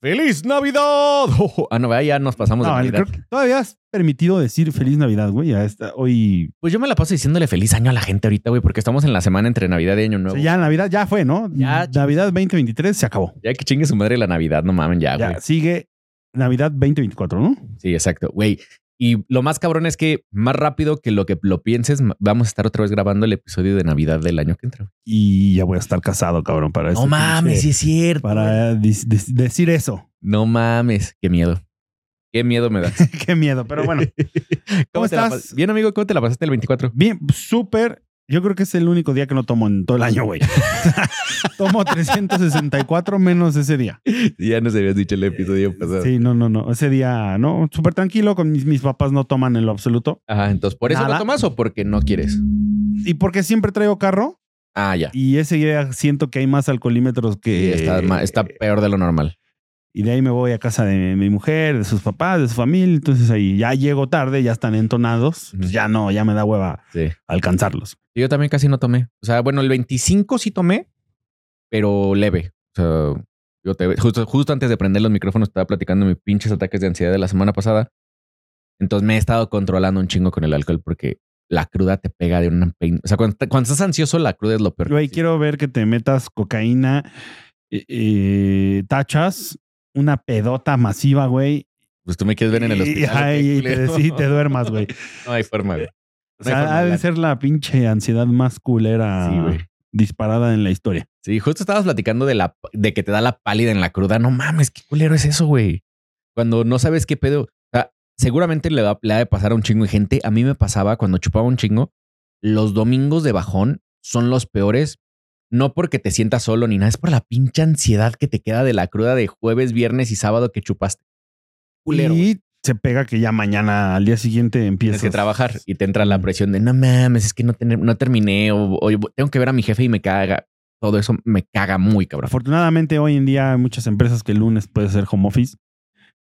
¡Feliz Navidad! ah, no, ya nos pasamos de Navidad. creo que todavía has permitido decir Feliz Navidad, güey. Ya está, hoy. Pues yo me la paso diciéndole feliz año a la gente ahorita, güey, porque estamos en la semana entre Navidad y Año o Nuevo. sea, ya Navidad ya fue, ¿no? Ya, Navidad 2023 se acabó. Ya que chingue su madre la Navidad, no mamen, ya, Ya, güey. sigue Navidad 2024, ¿no? Sí, exacto, güey. Y lo más cabrón es que más rápido que lo que lo pienses, vamos a estar otra vez grabando el episodio de Navidad del año que entra. Y ya voy a estar casado, cabrón, para No ese mames, sí es cierto. Para decir eso. No mames, qué miedo. Qué miedo me da. Qué miedo, pero bueno. ¿Cómo la estás? Bien, amigo, ¿cómo te la pasaste el 24? Bien, súper. Yo creo que es el único día que no tomo en todo el año, güey. tomo 364 menos ese día. Ya nos habías dicho el episodio pasado. Sí, no, no, no. Ese día, no, súper tranquilo. Con mis, mis papás no toman en lo absoluto. Ajá, entonces, ¿por eso Nada. lo tomas o porque no quieres? Y porque siempre traigo carro Ah, ya. y ese día siento que hay más alcoholímetros Sí, que... está, ma- está peor de lo normal. Y de ahí me voy a casa de mi mujer, de sus papás, de su familia. Entonces ahí ya llego tarde, ya están entonados. Pues ya no, ya me da hueva Sí. alcanzarlos. Y Yo también casi no tomé. O sea, bueno, el 25 sí tomé, pero leve. O sea, yo te, justo, justo antes de prender los micrófonos estaba platicando mis pinches ataques de ansiedad de la semana pasada. Entonces me he estado controlando un chingo con el alcohol porque la cruda te pega de una pein... O sea, cuando, cuando estás ansioso, la cruda es lo peor. Güey, Sí. quiero ver que te metas cocaína, eh, eh, tachas, una pedota masiva, güey. Pues tú me quieres ver en el hospital. ¿o ay, te, sí, te duermas, güey. No hay forma, güey. O No forma sea, ha de ser la pinche ansiedad más culera Sí, disparada en la historia. Sí, justo estabas platicando de la de que te da la pálida en la cruda. No mames, qué culero es eso, güey. Cuando no sabes qué pedo. O sea, seguramente le, va, le ha de pasar a un chingo de gente. A mí me pasaba cuando chupaba un chingo. Los domingos de bajón son los peores. No porque te sientas solo ni nada, es por la pinche ansiedad que te queda de la cruda de jueves, viernes y sábado que chupaste. Culero. Y se pega que ya mañana, al día siguiente, empiezas Tienes que trabajar y te entra la presión de no mames, es que no, tener- no terminé o, o tengo que ver a mi jefe y me caga. Todo eso me caga muy cabrón. Afortunadamente, hoy en día hay muchas empresas que el lunes puede ser home office.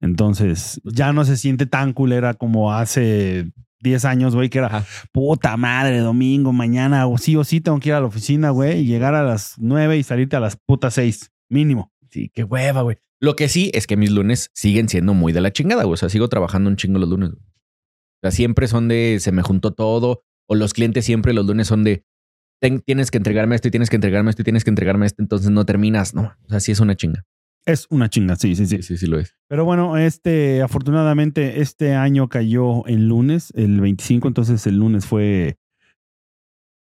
Entonces, ya no se siente tan culera como hace 10 años, güey, que era Ajá. puta madre, domingo, mañana, o sí o sí tengo que ir a la oficina, güey, y llegar a las 9 y salirte a las putas 6, mínimo. Sí, qué hueva, güey. Lo que sí es que mis lunes siguen siendo muy de la chingada, güey. O sea, sigo trabajando un chingo los lunes. güey. O sea, siempre son de se me juntó todo. O los clientes siempre los lunes son de "Ten- tienes que entregarme esto y tienes que entregarme esto y tienes que entregarme esto. Entonces no terminas. No, o sea, sí es una chinga. Es una chinga, sí, sí, sí. Sí, sí, lo es. Pero bueno, este, afortunadamente, este año cayó en lunes, el 25, entonces el lunes fue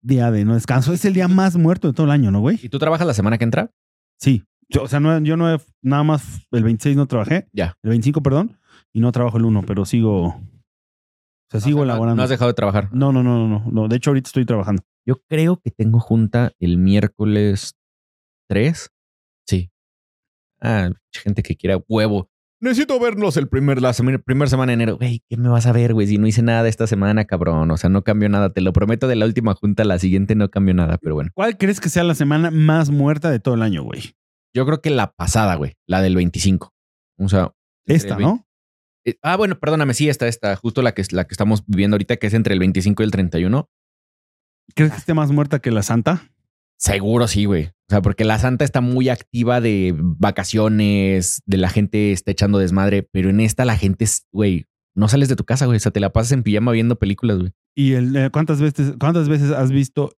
día de no descanso. Es el día más muerto de todo el año, ¿no, güey? ¿Y tú trabajas la semana que entra? Sí. Yo, o sea, no, yo no he, nada más el 26 no trabajé, Ya. el 25, perdón, y no trabajo el 1, pero sigo, o sea, sigo O sea, elaborando. No has dejado de trabajar. No, no, no, no, no, no. De hecho, ahorita estoy trabajando. Yo creo que tengo junta el miércoles 3. Sí. Ah, gente que quiera huevo. Necesito vernos el primer, la semana, primer semana de enero. Güey, ¿qué me vas a ver, güey? Si no hice nada esta semana, cabrón. O sea, no cambió nada. Te lo prometo de la última junta, la siguiente no cambió nada, pero bueno. ¿Cuál crees que sea la semana más muerta de todo el año, güey? Yo creo que la pasada, güey. La del 25. O sea. Esta, ¿no? Eh, Ah, bueno, perdóname. Sí, esta, esta. Justo la que, la que estamos viviendo ahorita, que es entre el 25 y el 31. ¿Crees que esté más muerta que la Santa? Seguro sí, güey. O sea, porque la Santa está muy activa de vacaciones, de la gente está echando desmadre, pero en esta la gente es, güey, no sales de tu casa, güey. O sea, te la pasas en pijama viendo películas, güey. ¿Y el, eh, cuántas, veces, cuántas veces has visto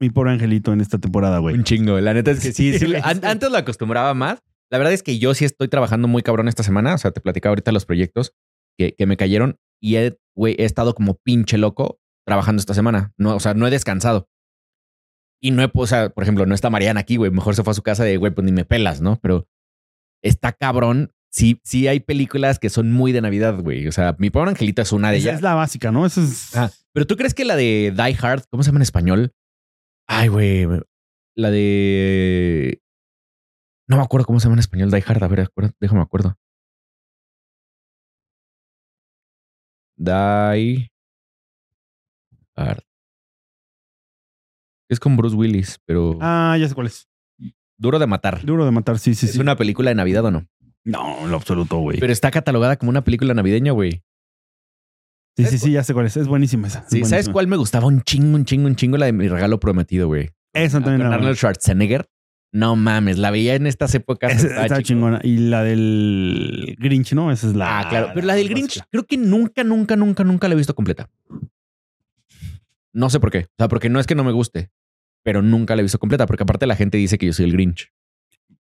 mi pobre angelito en esta temporada, güey? Un chingo. La neta es que sí. sí, Sí, an- sí. antes lo acostumbraba más. La verdad es que yo sí estoy trabajando muy cabrón esta semana. O sea, te platicaba ahorita los proyectos que, que me cayeron y he, güey, he estado como pinche loco trabajando esta semana. No, o sea, no he descansado. Y no he, o sea, por ejemplo, no está Mariana aquí, güey. Mejor se fue a su casa de, güey, pues ni me pelas, ¿no? Pero está cabrón. Sí, sí hay películas que son muy de Navidad, güey. O sea, mi pobre angelito es una de Esa ellas. es la básica, ¿no? Eso es. Ah, pero tú crees que la de Die Hard, ¿cómo se llama en español? Ay, güey. La de. No me acuerdo cómo se llama en español Die Hard. A ver, acuerdo, déjame acuerdo. Die Hard. Es con Bruce Willis, pero Ah, ya sé cuál es. duro de matar. Duro de matar, sí, sí, ¿Es sí. una película de Navidad o no? No, en lo absoluto, güey. Pero está catalogada como una película navideña, güey. Sí, sí, sí, ya sé cuál es. Es buenísima esa. es Sí, ¿sabes cuál me gustaba un chingo, un chingo, un chingo? La de mi regalo prometido, güey. Esa también Con era Arnold Schwarzenegger. No mames, la veía en estas épocas. Esa estaba está chico. chingona. Y la del Grinch, ¿no? Esa es la. Ah, claro. Pero la del Grinch, creo que nunca, nunca, nunca, nunca la he visto completa. No sé por qué. O sea, porque no es que no me guste, pero nunca la he visto completa, porque aparte la gente dice que yo soy el Grinch.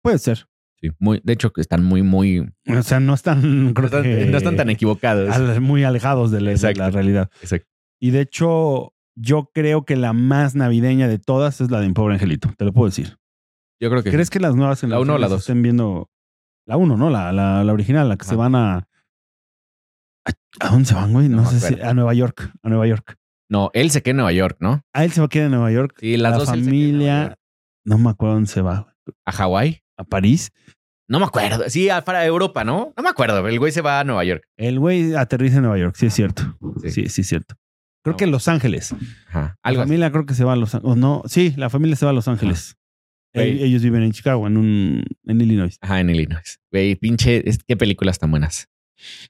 Puede ser. Sí, muy, de hecho, que están muy, muy. O sea, no están. No están, que- no están tan equivocados. al- muy alejados de la, de Exacto. la realidad. Exacto. Y de hecho, yo creo que la más navideña de todas es la de Mi Pobre Angelito. Te lo puedo decir. Yo creo que. ¿Crees que las nuevas ¿La uno o la generaciones dos? estén viendo la uno, no? La, la, la original, la que se Ajá. van a, a. ¿A dónde se van, güey? No, sé si. A Nueva York. A Nueva York. No, él se queda en Nueva York, ¿no? A él se va a quedar en Nueva York. Sí, las la dos familia. No me acuerdo dónde se va. ¿A Hawái? A París. No me acuerdo. Sí, para Europa, ¿no? No me acuerdo. El güey se va a Nueva York. El güey aterriza en Nueva York. Sí, es cierto. Sí. Sí, sí, es cierto. Creo No. que Los Ángeles. Ajá. La Algo así. familia creo que se va a Los Ángeles. No, sí, la familia se va a Los Ángeles. Ellos viven en Chicago, en un en Illinois. Ajá, en Illinois. Güey, pinche, qué películas tan buenas.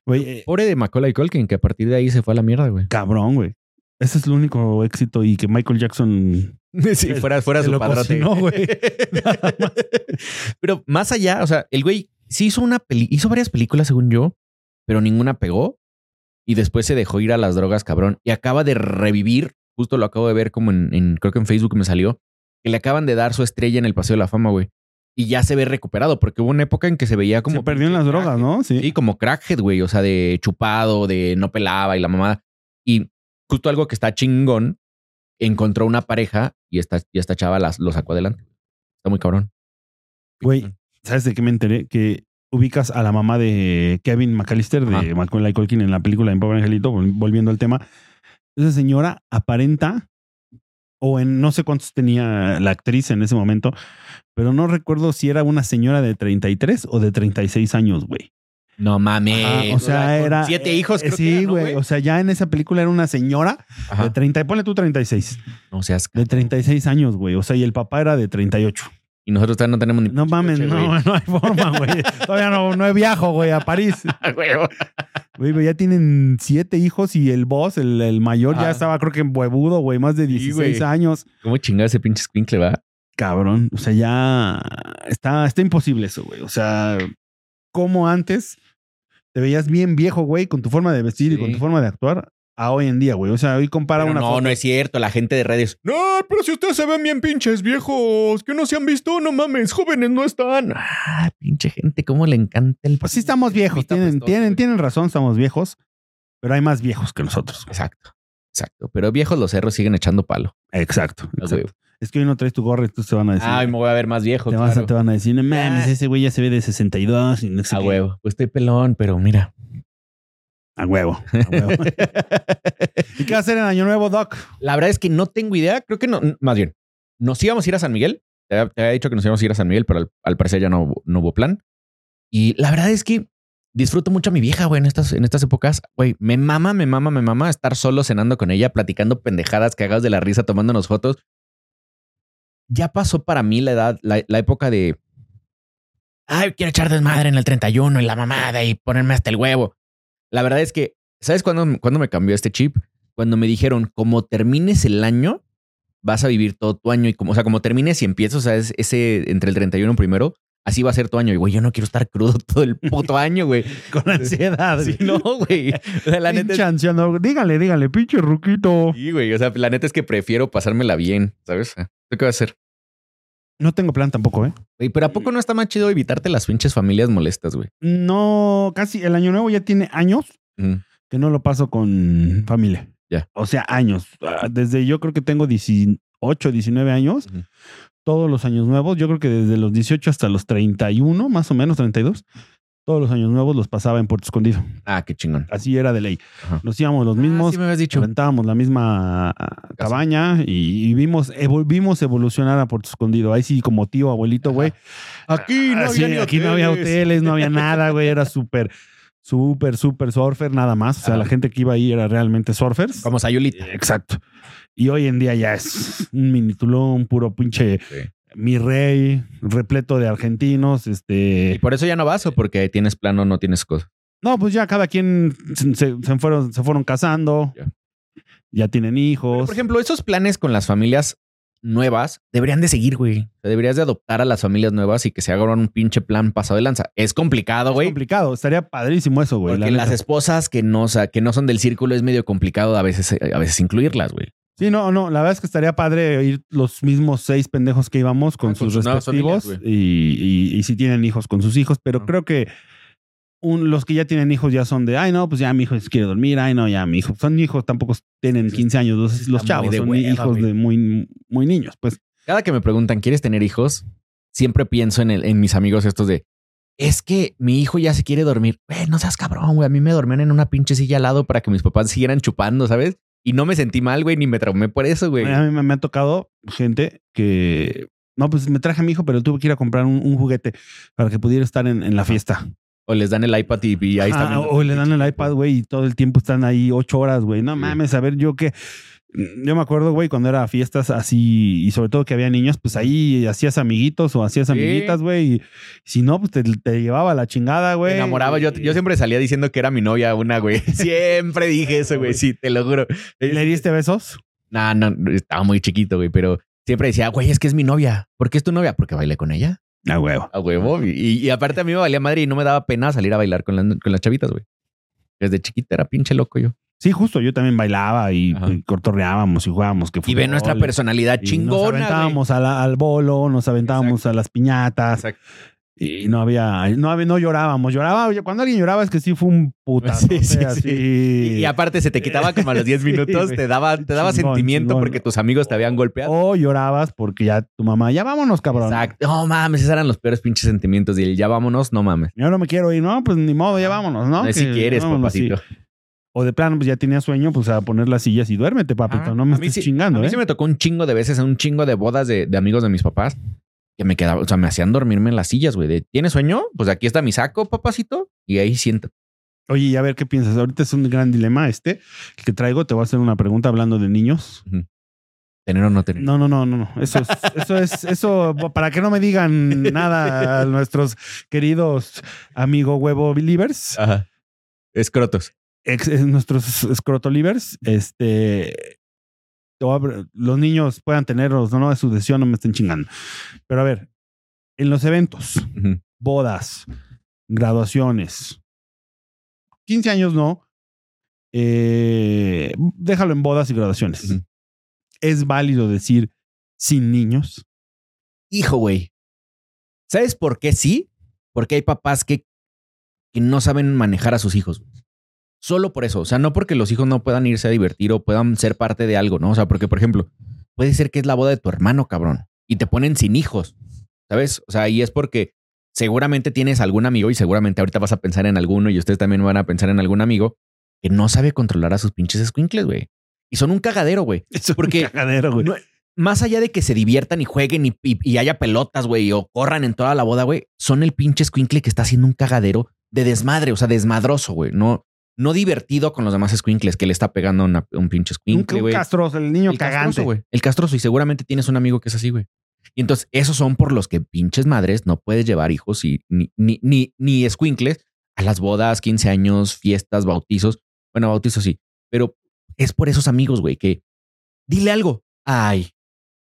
Güey, eh, Pobre de Macaulay Culkin, que a partir de ahí se fue a la mierda, güey. cabrón, güey. Ese es el único éxito y que Michael Jackson Sí, fuera, fuera su padrote. cocinó, güey. Pero más allá, o sea, el güey sí hizo una peli, hizo varias películas, según yo, pero ninguna pegó. Y después se dejó ir a las drogas, cabrón. Y acaba de revivir, justo lo acabo de ver como en, en- creo que en Facebook me salió, que le acaban de dar su estrella en el Paseo de la Fama, güey. Y ya se ve recuperado, porque hubo una época en que se veía como... se perdió en las drogas, ¿no? Sí. Sí, como crackhead, güey. O sea, de chupado, de no pelaba y la mamada. Y justo algo que está chingón, encontró una pareja y esta, y esta chava las, lo sacó adelante. Está muy cabrón. Güey, ¿sabes de qué me enteré? Que ubicas a la mamá de Kevin McAllister, de Ajá. Macaulay Culkin en la película En Pobre Angelito, vol- volviendo al tema. Esa señora aparenta, o en no sé cuántos tenía la actriz en ese momento, pero no recuerdo si era una señora de 33 o de 36 años, güey. No mames. Ajá, o sea, con era. Siete hijos, creo que Sí, era, ¿no, güey. O sea, ya en esa película era una señora Ajá. de 30, ponle tú 36, No seas. de 36 años, güey. O sea, y el papá era de 38. Y nosotros todavía no tenemos ni. No mames, coche, no, no hay forma, güey. Todavía no, no he viajo, güey, a París. Güey, güey, ya tienen siete hijos y el boss, el, el mayor, ya estaba, creo que en huevudo, güey, más de Sí, 16 güey. años. ¿Cómo chingada ese pinche squinkle va? Cabrón. O sea, ya está, está imposible eso, güey. O sea, como antes te veías bien viejo, güey, con tu forma de vestir y con tu forma de actuar, a hoy en día, güey. O sea, hoy compara Pero una no, foto. no es cierto. La gente de redes. No, pero si ustedes se ven bien pinches viejos, que no se han visto, no mames, jóvenes no están. Ah, pinche gente, cómo le encanta el. Pues sí estamos viejos, tienen, tienen, güey. tienen razón, estamos viejos, pero hay más viejos que nosotros. Exacto, exacto. Pero viejos los cerros siguen echando palo. Exacto. Exacto. Es que hoy no traes tu gorra y tú te van a decir. Ay, me voy a ver más viejo. te, vas a, claro. te van a decir, no mames, Ah. ese güey ya se ve de 62 y no sé A qué". huevo. Pues estoy pelón, pero mira. A huevo. a huevo. ¿Y qué va a hacer en Año Nuevo, Doc? La verdad es que no tengo idea. Creo que no, más bien, nos íbamos a ir a San Miguel. Te había, te había dicho que nos íbamos a ir a San Miguel, pero al, al parecer ya no, hubo- no hubo plan. Y la verdad es que disfruto mucho a mi vieja, güey, en estas, en estas épocas. Güey, me mama, me mama, me mama estar solo cenando con ella, platicando pendejadas, cagados de la risa, tomándonos fotos. Ya pasó para mí la edad, la, la época de. Ay, quiero echar desmadre en el 31 y la mamada y ponerme hasta el huevo. La verdad es que, ¿sabes cuándo, cuándo me cambió este chip? Cuando me dijeron, como termines el año, vas a vivir todo tu año y como, o sea, como termines y empiezas, o sea, es ese entre el 31 primero, así va a ser tu año. Y güey, yo no quiero estar crudo todo el puto año, güey. Con ansiedad. Sí, no, güey. O sea, la neta Pinche es, anciano. Dígale, dígale, pinche ruquito. sí, güey. O sea, la neta es que prefiero pasármela bien, ¿sabes? ¿Tú qué vas a hacer? No tengo plan tampoco, ¿eh? Güey, pero ¿a poco no está más chido evitarte las pinches familias molestas, güey? No, casi el Año Nuevo ya tiene años que no lo paso con familia. Ya. O sea, años. Ah, Desde yo creo que tengo 18, 19 años. Todos los años nuevos. Yo creo que desde los 18 hasta los 31, más o menos 32. Todos los años nuevos los pasaba en Puerto Escondido. Ah, qué chingón. Así era de ley. Ajá. Nos íbamos los Ah, mismos. sí dicho. rentábamos la misma ah, cabaña y, y vimos, evol- vimos evolucionar a Puerto Escondido. Ahí sí, como tío, abuelito, güey. Aquí Ah, sí, aquí no había hoteles, no había nada, güey. Era súper, súper, súper surfer, nada más. O sea, Ah. la gente que iba ahí era realmente surfers. Como Sayulita. Exacto. Y hoy en día ya es un mini Tulum, puro pinche Sí. mi rey, repleto de argentinos. Y Este. por eso ya no vas o porque tienes plano, no tienes cosas. No, pues ya cada quien se, se- se fueron, se fueron casando. Ya tienen hijos. Por ejemplo, esos planes con las familias, nuevas deberían de seguir, güey. O sea, deberías de adoptar a las familias nuevas y que se hagan un pinche plan pasado de lanza. Es complicado, Es güey. complicado. Estaría padrísimo eso, güey. la Porque las esposas que no, o sea, que no son del círculo es medio complicado a veces, a veces incluirlas, güey. Sí, no, no. La verdad es que estaría padre ir los mismos seis pendejos que íbamos con Ah, con sus respectivos familias, y, y- y si tienen hijos con sus hijos, pero creo que un- los que ya tienen hijos ya son de, ay, no, pues ya mi hijo quiere dormir, ay, no, ya mi hijo. Son hijos, tampoco tienen Sí, 15 años los, los chavos, de son hueva, hijos güey. de muy, muy niños, pues. Cada que me preguntan, ¿quieres tener hijos? Siempre pienso en, el, en mis amigos estos de, es que mi hijo ya se quiere dormir. Güey, no seas cabrón, güey. A mí me dormían en una pinche silla al lado para que mis papás siguieran chupando, ¿sabes? Y no me sentí mal, güey, ni me traumé por eso, güey. A mí me, me ha tocado gente que, no, pues me traje a mi hijo, pero tuve que ir a comprar un, un juguete para que pudiera estar en, en la fiesta. O les dan el iPad y, y ahí Ah, están. o le dan el iPad, güey, y todo el tiempo están ahí ocho horas, güey. No mames, a ver, yo qué. Yo me acuerdo, güey, cuando era fiestas así, y sobre todo que había niños, pues ahí hacías amiguitos o hacías Sí. amiguitas, güey. Y si no, pues te, te llevaba la chingada, güey. Me enamoraba. Yo, yo siempre salía diciendo que era mi novia una, güey. Siempre dije eso, güey. Sí, te lo juro. ¿Le diste besos? No, no, estaba muy chiquito, güey, pero siempre decía, güey, es que es mi novia. ¿Por qué es tu novia? Porque bailé con ella. A huevo. A huevo. Y, y aparte a mí me valía madre y no me daba pena salir a bailar con, las- con las chavitas, güey. Desde chiquita era pinche loco yo. Sí, justo, yo también bailaba y, y cortorreábamos y jugábamos. Que Y ve nuestra personalidad Nos chingona, güey. aventábamos a la- al bolo, nos aventábamos a las piñatas Exacto. Y no había, no había, no llorábamos. Lloraba, cuando alguien lloraba es que sí fue un putazo. Sí, sí, sí. sí. Y, y aparte se te quitaba como a los 10 Sí, minutos, te daba, te daba Chingón, sentimiento chingón. porque tus amigos te habían golpeado. O llorabas porque ya tu mamá, ya vámonos, cabrón. Exacto. No mames, esos eran los peores pinches sentimientos. Y el ya vámonos, no mames. Yo no me quiero ir, no, pues ni modo, ya vámonos, ¿no? Si quieres, papacito. O de plano, pues ya tenía sueño, pues a poner las sillas y duérmete, papito. Ah, no me estés sí- chingando, A mí ¿eh? sí me tocó un chingo de veces un chingo de bodas de, de amigos de mis papás que me quedaba, o sea, me hacían dormirme en las sillas, güey. de, ¿Tienes sueño? Pues aquí está mi saco, papacito. Y ahí sienta. Oye, y a ver qué piensas. Ahorita es un gran dilema este el que traigo. Te voy a hacer una pregunta hablando de niños. ¿Tener o no tener? No, no, no, no, no. Eso es, eso es, eso, para que no me digan nada a nuestros queridos amigo huevo believers, Ajá. Escrotos. ex, eh, nuestros escrotolivers, este, te voy a pre- los niños puedan tenerlos, no, no, es su decisión, no me estén chingando. Pero a ver, en los eventos, bodas, graduaciones, 15 años no, eh, déjalo en bodas y graduaciones. Es válido decir sin niños. Hijo, güey. ¿Sabes por qué sí? Porque hay papás que, que no saben manejar a sus hijos. Solo por eso. O sea, no porque los hijos no puedan irse a divertir o puedan ser parte de algo, ¿no? O sea, porque, por ejemplo, puede ser que es la boda de tu hermano, cabrón. Y te ponen sin hijos. ¿Sabes? O sea, y es porque seguramente tienes algún amigo y seguramente ahorita vas a pensar en alguno y ustedes también van a pensar en algún amigo que no sabe controlar a sus pinches squinkles, güey. Y son un cagadero, güey. Eso Porque es un cagadero, güey. no- más allá de que se diviertan y jueguen y, y- y haya pelotas, güey, o corran en toda la boda, güey, son el pinche squinkle que está haciendo un cagadero de desmadre, o sea, desmadroso, güey. No, no divertido con los demás squinkles que le está pegando a una- un pinche un, squinkle, un güey. castroso, el niño El cagante. castroso, güey. El castroso. Y seguramente tienes un amigo que es así, güey. Y entonces, esos son por los que pinches madres no puedes llevar hijos y ni, ni, ni, ni escuincles a las bodas, 15 años, fiestas, bautizos. Bueno, bautizos sí. Pero es por esos amigos, güey, que dile algo. Ay,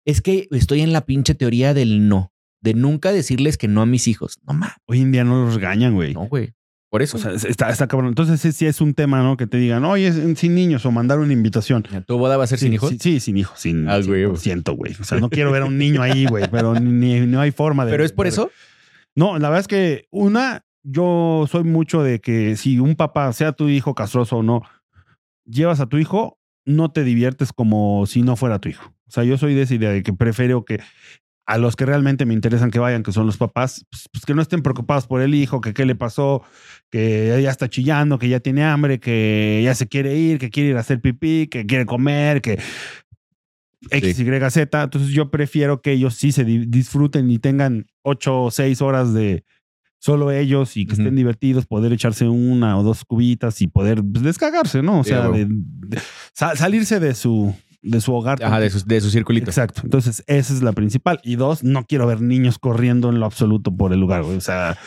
es que estoy en la pinche teoría del no. De nunca decirles que no a mis hijos. No mames. Hoy en día no los regañan, güey. No, güey. Por eso. O sea, está, está cabrón. Entonces, sí, sí es un tema, ¿no? Que te digan, oye, es- sin niños o mandar una invitación. ¿Tu boda va a ser sin Sí, hijos? Sí, sí, sin hijos. Sin, Ah, güey. siento, güey. O sea, no quiero ver a un niño ahí, güey, pero ni, no hay forma de. Pero es por de- eso. No, la verdad es que una, yo soy mucho de que si un papá, sea tu hijo castroso o no, llevas a tu hijo, no te diviertes como si no fuera tu hijo. O sea, yo soy de esa idea de que prefiero que a los que realmente me interesan que vayan, que son los papás, pues, pues que no estén preocupados por el hijo, que qué le pasó, que ya está chillando, que ya tiene hambre, que ya se quiere ir, que quiere ir a hacer pipí, que quiere comer, que X, Sí. Y, Z. Entonces yo prefiero que ellos sí se di- disfruten y tengan ocho o seis horas de solo ellos y que estén divertidos, poder echarse una o dos cubitas y poder pues, descagarse, ¿no? O Sí, sea, de- de- sa- salirse de su, de su hogar. Ajá, de su, de su circulito. Exacto. Entonces, esa es la principal. Y dos, no quiero ver niños corriendo en lo absoluto por el lugar, güey. O sea,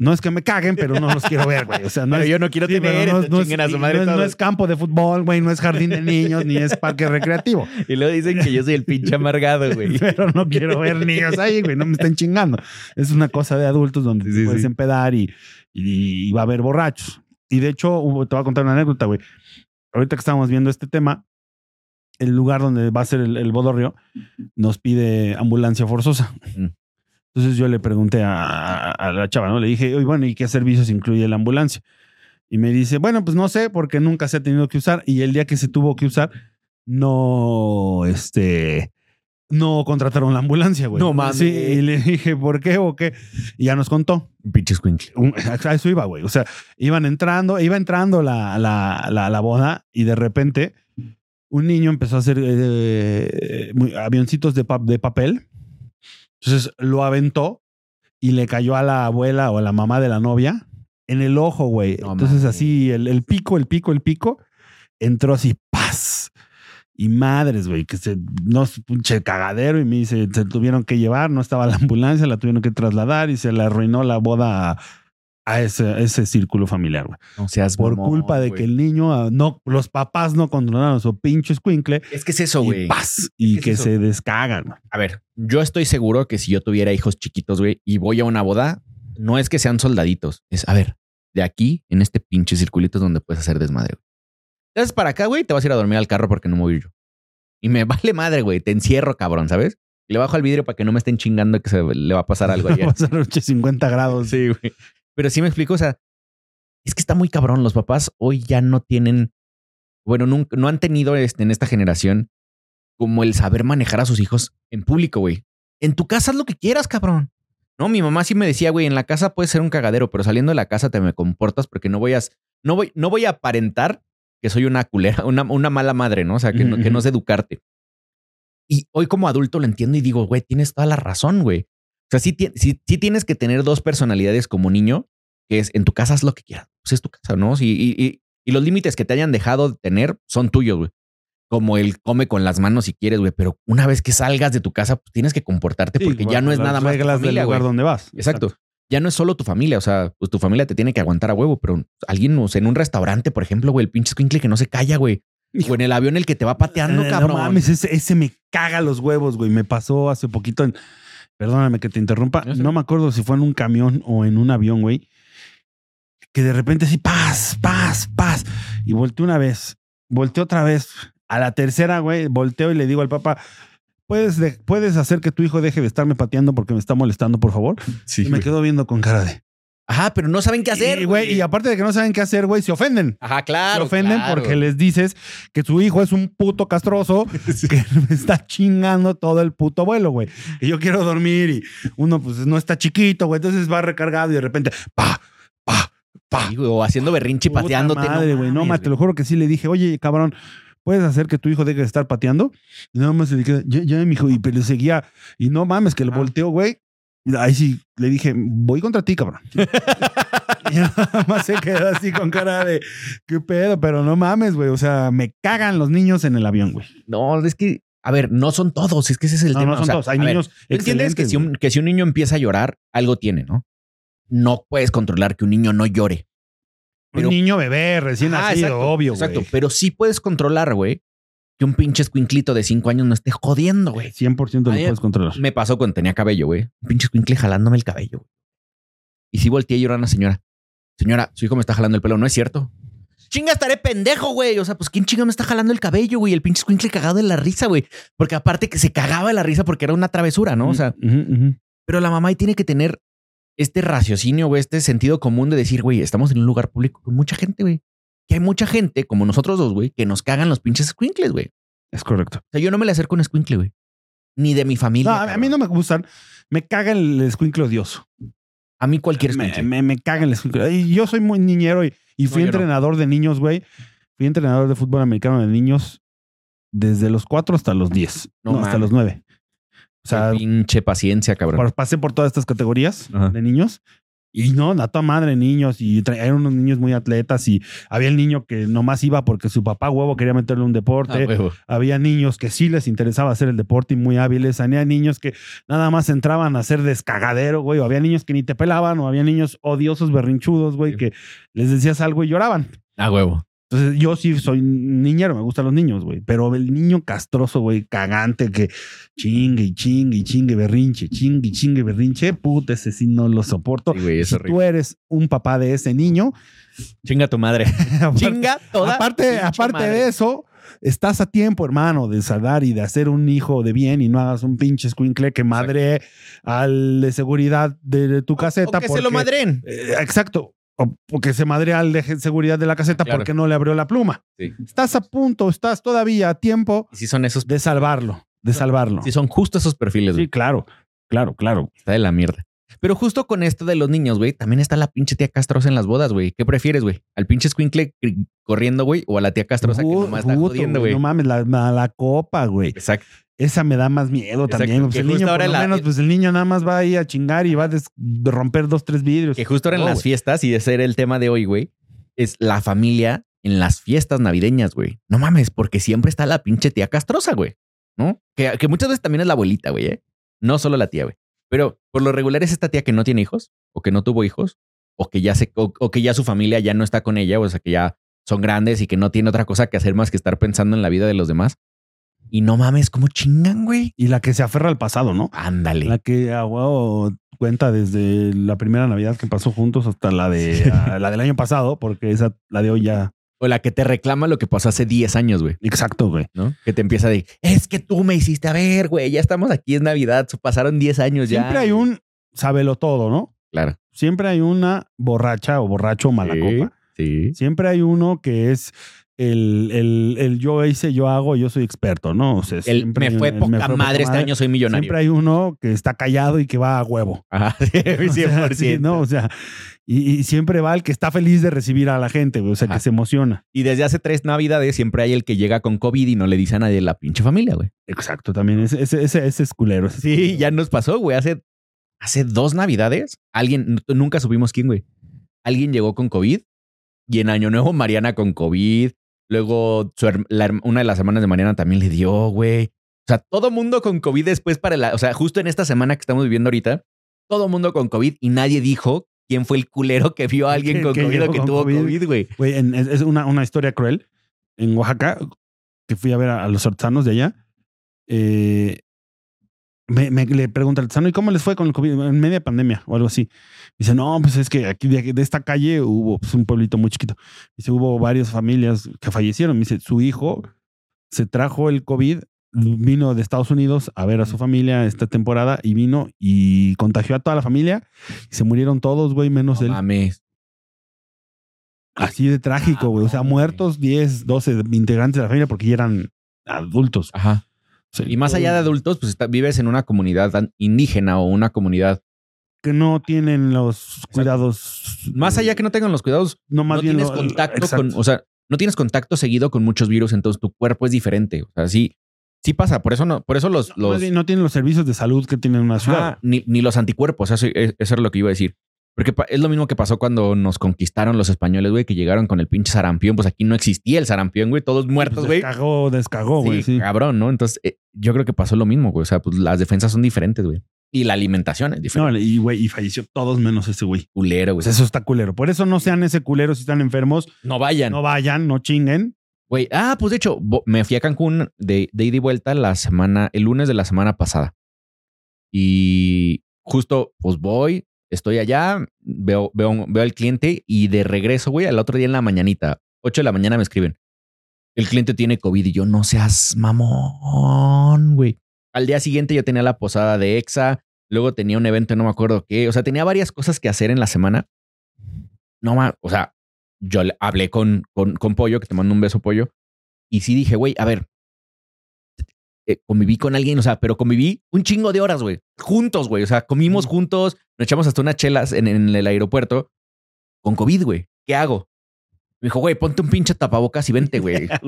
No es que me caguen, pero no los quiero ver, güey. O sea, no Pero es, yo no quiero sí, tener, no, no es, a su madre no es- no es campo de fútbol, güey, no es jardín de niños, ni es parque recreativo. Y luego dicen que yo soy el pinche amargado, güey. Pero no quiero ver niños ahí, güey, no me estén chingando. Es una cosa de adultos donde Sí, te sí, puedes empedar y, y, y va a haber borrachos. Y de hecho, te voy a contar una anécdota, güey. Ahorita que estábamos viendo este tema, el lugar donde va a ser el, el bodorrio nos pide ambulancia forzosa. Mm. Entonces yo le pregunté a, a la chava, ¿no? Le dije, oye, bueno, ¿y qué servicios incluye la ambulancia? Y me dice, bueno, pues no sé, porque nunca se ha tenido que usar. Y el día que se tuvo que usar, no, este, no contrataron la ambulancia, güey. No mames. Sí, y le dije, ¿por qué o qué? Y ya nos contó. Pinche squinkle. Un- a eso iba, güey. O sea, iban entrando, iba entrando la, la, la, la boda y de repente un niño empezó a hacer eh, muy- avioncitos de, pa- de papel. Entonces lo aventó y le cayó a la abuela o a la mamá de la novia en el ojo, güey. No Entonces así el, el pico, el pico, el pico entró así, paz. Y madres, güey, que se, no, un cagadero y me dice, se tuvieron que llevar, no estaba la ambulancia, la tuvieron que trasladar y se le arruinó la boda a, a ese, a ese círculo familiar, güey. No seas Por mamón, culpa de que el niño, ah, no, los papás no controlaron su pinche escuincle Es que es eso, y güey. paz, y que es que eso. se descagan. A ver, yo estoy seguro que si yo tuviera hijos chiquitos, güey, y voy a una boda, no es que sean soldaditos. Es, a ver, de aquí, en este pinche circulito es donde puedes hacer desmadre. güey. Te haces para acá, güey, te vas a ir a dormir al carro porque no me voy yo. Y me vale madre, güey. Te encierro, cabrón, ¿sabes? Y le bajo al vidrio para que no me estén chingando que se le va a pasar algo ayer. Va a noche 50 grados. Sí, güey. Pero sí me explico, o sea, es que está muy cabrón. Los papás hoy ya no tienen, bueno, nunca, no han tenido este, en esta generación como el saber manejar a sus hijos en público, güey. En tu casa haz lo que quieras, cabrón. No, mi mamá sí me decía, güey, en la casa puedes ser un cagadero, pero saliendo de la casa te me comportas porque no voy a, no voy, no voy a aparentar que soy una culera, una, una mala madre, ¿no? O sea, que no, que no sé educarte. Y hoy como adulto lo entiendo y digo, güey, tienes toda la razón, güey. O sea, sí, ti- sí, sí tienes que tener dos personalidades como niño, que es en tu casa haz lo que quieras. Pues es tu casa, ¿no? Sí, y, y, y los límites que te hayan dejado de tener son tuyos, güey. Como el come con las manos si quieres, güey. Pero una vez que salgas de tu casa, pues tienes que comportarte porque ya no es nada más tu reglas familia, del lugar güey. donde vas. Exacto. Ya no es solo tu familia, o sea, pues tu familia te tiene que aguantar a huevo, pero alguien, o sea, en un restaurante, por ejemplo, güey, el pinche squinkle que no se calla, güey. O en el avión el que te va pateando, Eh, cabrón. No mames, ese, ese me caga los huevos, güey. Me pasó hace poquito en. Perdóname que te interrumpa. No sé. No me acuerdo si fue en un camión o en un avión, güey. Que de repente así, paz, paz, paz. Y volteé una vez, volteé otra vez. A la tercera, güey, volteo y le digo al papá, ¿puedes, de- ¿puedes hacer que tu hijo deje de estarme pateando porque me está molestando, por favor? Sí, y me quedo viendo con cara de. Ajá, pero no saben qué hacer. Y, güey, y aparte de que no saben qué hacer, güey, se ofenden. Ajá, claro. se ofenden claro. porque les dices que su hijo es un puto castroso que me está chingando todo el puto vuelo, güey. Y yo quiero dormir y uno pues no está chiquito, güey. Entonces va recargado y de repente, pa, pa, pa. Sí, o haciendo berrinche y pateándote. Madre, güey. No, ma, te lo juro que sí le dije, oye, cabrón, ¿puedes hacer que tu hijo deje de estar pateando? Y nada más se le queda, ya, ya, mi hijo. Y pero seguía, y no mames, que lo Ah. volteó, güey. Ahí sí le dije, voy contra ti, cabrón. y nada más se quedó así con cara de, ¿qué pedo? Pero no mames, güey. O sea, me cagan los niños en el avión, güey. No, es que, a ver, no son todos, es que ese es el No, tema. no son o sea, todos. Hay ver, niños ¿tú entiendes que si, un, que si un niño empieza a llorar, algo tiene, ¿no? No puedes controlar que un niño no llore. pero- un niño bebé recién Ah, nacido, exacto, obvio, Exacto, pero sí puedes controlar, güey, que un pinche escuinclito de cinco años no esté jodiendo, güey. 100% lo Ay, puedes controlar. Me pasó cuando tenía cabello, güey. Un pinche escuincle jalándome el cabello. güey. Y sí volteé a llorar a una señora. Señora, su hijo me está jalando el pelo. No es cierto. Chinga, estaré pendejo, güey. O sea, pues ¿quién chinga me está jalando el cabello, güey? El pinche escuincle cagado de la risa, güey. Porque aparte que se cagaba de la risa porque era una travesura, ¿no? O sea, pero la mamá ahí tiene que tener este raciocinio, güey, este sentido común de decir, güey, estamos en un lugar público con mucha gente, güey. Que hay mucha gente, como nosotros dos, güey, que nos cagan los pinches squinkles, güey. es correcto. O sea, yo no me le acerco a un squinkle, güey. Ni de mi familia. No, a, mí no me gustan. Me caga el escuincle odioso. A mí cualquier Me, squinkle. me, me caga el escuincle. Y Yo soy muy niñero y, y fui No, yo no. entrenador de niños, güey. Fui entrenador de fútbol americano de niños desde los 4 hasta los 10. No No, hasta los 9. O sea, pinche paciencia, cabrón. pasé por todas estas categorías Ajá. de niños Y no, a toda madre niños y eran unos niños muy atletas y había el niño que nomás iba porque su papá huevo quería meterle un deporte. Ah, había niños que sí les interesaba hacer el deporte y muy hábiles. Había niños que nada más entraban a hacer descagadero, güey. O había niños que ni te pelaban o había niños odiosos, berrinchudos, güey, Sí. que les decías algo y lloraban. Ah, huevo. Entonces, yo sí soy niñero, me gustan los niños, güey. Pero el niño castroso, güey, cagante, que chingue y chingue y chingue berrinche, chingue y chingue berrinche, puta, ese sí no lo soporto. Sí, güey, es si horrible. tú eres un papá de ese niño, Chinga tu madre. aparte- Chinga toda. aparte, aparte madre. de eso, estás a tiempo, hermano, de saldar y de hacer un hijo de bien y no hagas un pinche squinkle que madre al de seguridad de, de tu caseta. O que se lo madren. Eh, exacto. O porque se madrea al de seguridad de la caseta Claro. porque no le abrió la pluma. Sí. Estás a punto, estás todavía a tiempo si son esos. de salvarlo, de salvarlo. Si son justo esos perfiles, güey. Sí, claro, claro, claro. Está de la mierda. Pero justo con esto de los niños, güey, también está la pinche tía castrosa en las bodas, güey. ¿Qué prefieres, güey? ¿Al pinche squinkle corriendo, güey? ¿O a la tía castrosa que nomás está jodiendo, güey? No mames, la, la- la copa, güey. Exacto. Esa me da más miedo Exacto, también. Pues el niño, ahora por lo la- menos, pues el niño nada más va ahí a chingar y va a des- romper dos, tres vidrios. Que justo ahora en las fiestas, y ese era el tema de hoy, güey, es la familia en las fiestas navideñas, güey. No mames, porque siempre está la pinche tía castrosa, güey. ¿No? Que, que muchas veces también es la abuelita, güey, ¿eh? No solo la tía, güey. Pero por lo regular es esta tía que no tiene hijos, o que no tuvo hijos, o que ya se, o, o que ya su familia ya no está con ella, o sea, que ya son grandes y que no tiene otra cosa que hacer más que estar pensando en la vida de los demás. Y no mames, ¿cómo chingan, güey? Y la que se aferra al pasado, ¿no? Ándale. La que a huevo cuenta desde la primera Navidad que pasó juntos hasta la de a- la del año pasado, porque esa la de hoy ya. O la que te reclama lo que pasó hace 10 años, güey. Exacto, güey. ¿no? Que te empieza de, es que tú me hiciste a ver, güey, ya estamos aquí, es Navidad, pasaron 10 años ya. Siempre hay un sábelo todo, ¿no? Claro. Siempre hay una borracha o borracho mala Sí, copa. Sí. Siempre hay uno que es el, el, el yo hice, yo hago, yo soy experto, ¿no? O sea, El, me fue poca fue madre, este año soy millonario. Siempre hay uno que está callado y que va a huevo. Ajá, sí, O sea, 100%. sí, ¿no? O sea, y, y siempre va el que está feliz de recibir a la gente, güey, o sea, Ajá. que se emociona. Y desde hace tres Navidades siempre hay el que llega con COVID y no le dice a nadie la pinche familia, güey. Exacto, también ese, ese, ese, ese es culero. Sí, culero. ya nos pasó, güey. Hace, hace dos Navidades, alguien, nunca supimos quién, güey. Alguien llegó con COVID y en Año Nuevo Mariana con COVID. Luego su la una de las hermanas de Mariana también le dio, güey. O sea, todo mundo con COVID después para la, o sea, justo en esta semana que estamos viviendo ahorita, todo mundo con COVID y nadie dijo quién fue el culero que vio a alguien con que COVID o que tuvo COVID. Güey. Güey, es, una, una historia cruel. En Oaxaca, que fui a ver a, a los artesanos de allá, eh, me, me- le pregunta al ¿y cómo les fue con el COVID? En media pandemia o algo así. Dice, no, pues es que aquí de, de esta calle hubo pues, un pueblito muy chiquito. Dice, hubo varias familias que fallecieron. Me dice, su hijo se trajo el COVID, vino de Estados Unidos a ver a su familia esta temporada y vino y contagió a toda la familia y se murieron todos, güey, menos No él. mames. Así de trágico, güey. O sea, muertos 10, 12 integrantes de la familia porque ya eran adultos. Ajá. Sí. Y más allá de adultos, pues está- vives en una comunidad tan- indígena o una comunidad. Que no tienen los cuidados. Más allá que no tengan los cuidados, No, más no bien tienes lo- contacto exacto. con, o sea, no tienes contacto seguido con muchos virus, entonces tu cuerpo es diferente. O sea, sí, sí pasa. Por eso no, por eso los, No, los más bien no tienen los servicios de salud que tienen una ciudad. Ni, ni los anticuerpos. Eso, eso era lo que iba a decir. Porque es lo mismo que pasó cuando nos conquistaron los españoles, güey, que llegaron con el pinche sarampión. Pues aquí no existía el sarampión, güey, todos muertos, Pues güey. descagó, descagó, güey. sí, Sí. cabrón, ¿no? Entonces, eh, yo creo que pasó lo mismo, güey. O sea, pues las defensas son diferentes, güey. Y la alimentación es diferente. No, y güey, y falleció todos menos ese güey. culero, güey. Pues eso está culero. Por eso no sean ese culero si están enfermos. no vayan. No vayan, no chinguen. Güey, ah, pues de hecho, me fui a Cancún de, de ida y vuelta la semana, el lunes de la semana pasada. Y justo, pues voy, estoy allá, veo, veo, veo al cliente y de regreso, güey, al otro día en la mañanita, 8 de la mañana me escriben. El cliente tiene COVID y yo no seas mamón, güey. Al día siguiente yo tenía la posada de EXA, luego tenía un evento, no me acuerdo qué, o sea, tenía varias cosas que hacer en la semana. No más, o sea, yo hablé con, con, con Pollo, que te mando un beso, Pollo, y sí dije, güey, a ver, eh, conviví con alguien, o sea, pero conviví un chingo de horas, güey, juntos, güey, o sea, comimos juntos, nos echamos hasta unas chelas en, en el aeropuerto con COVID, güey, ¿qué hago? Me dijo, güey, ponte un pinche tapabocas y vente, güey,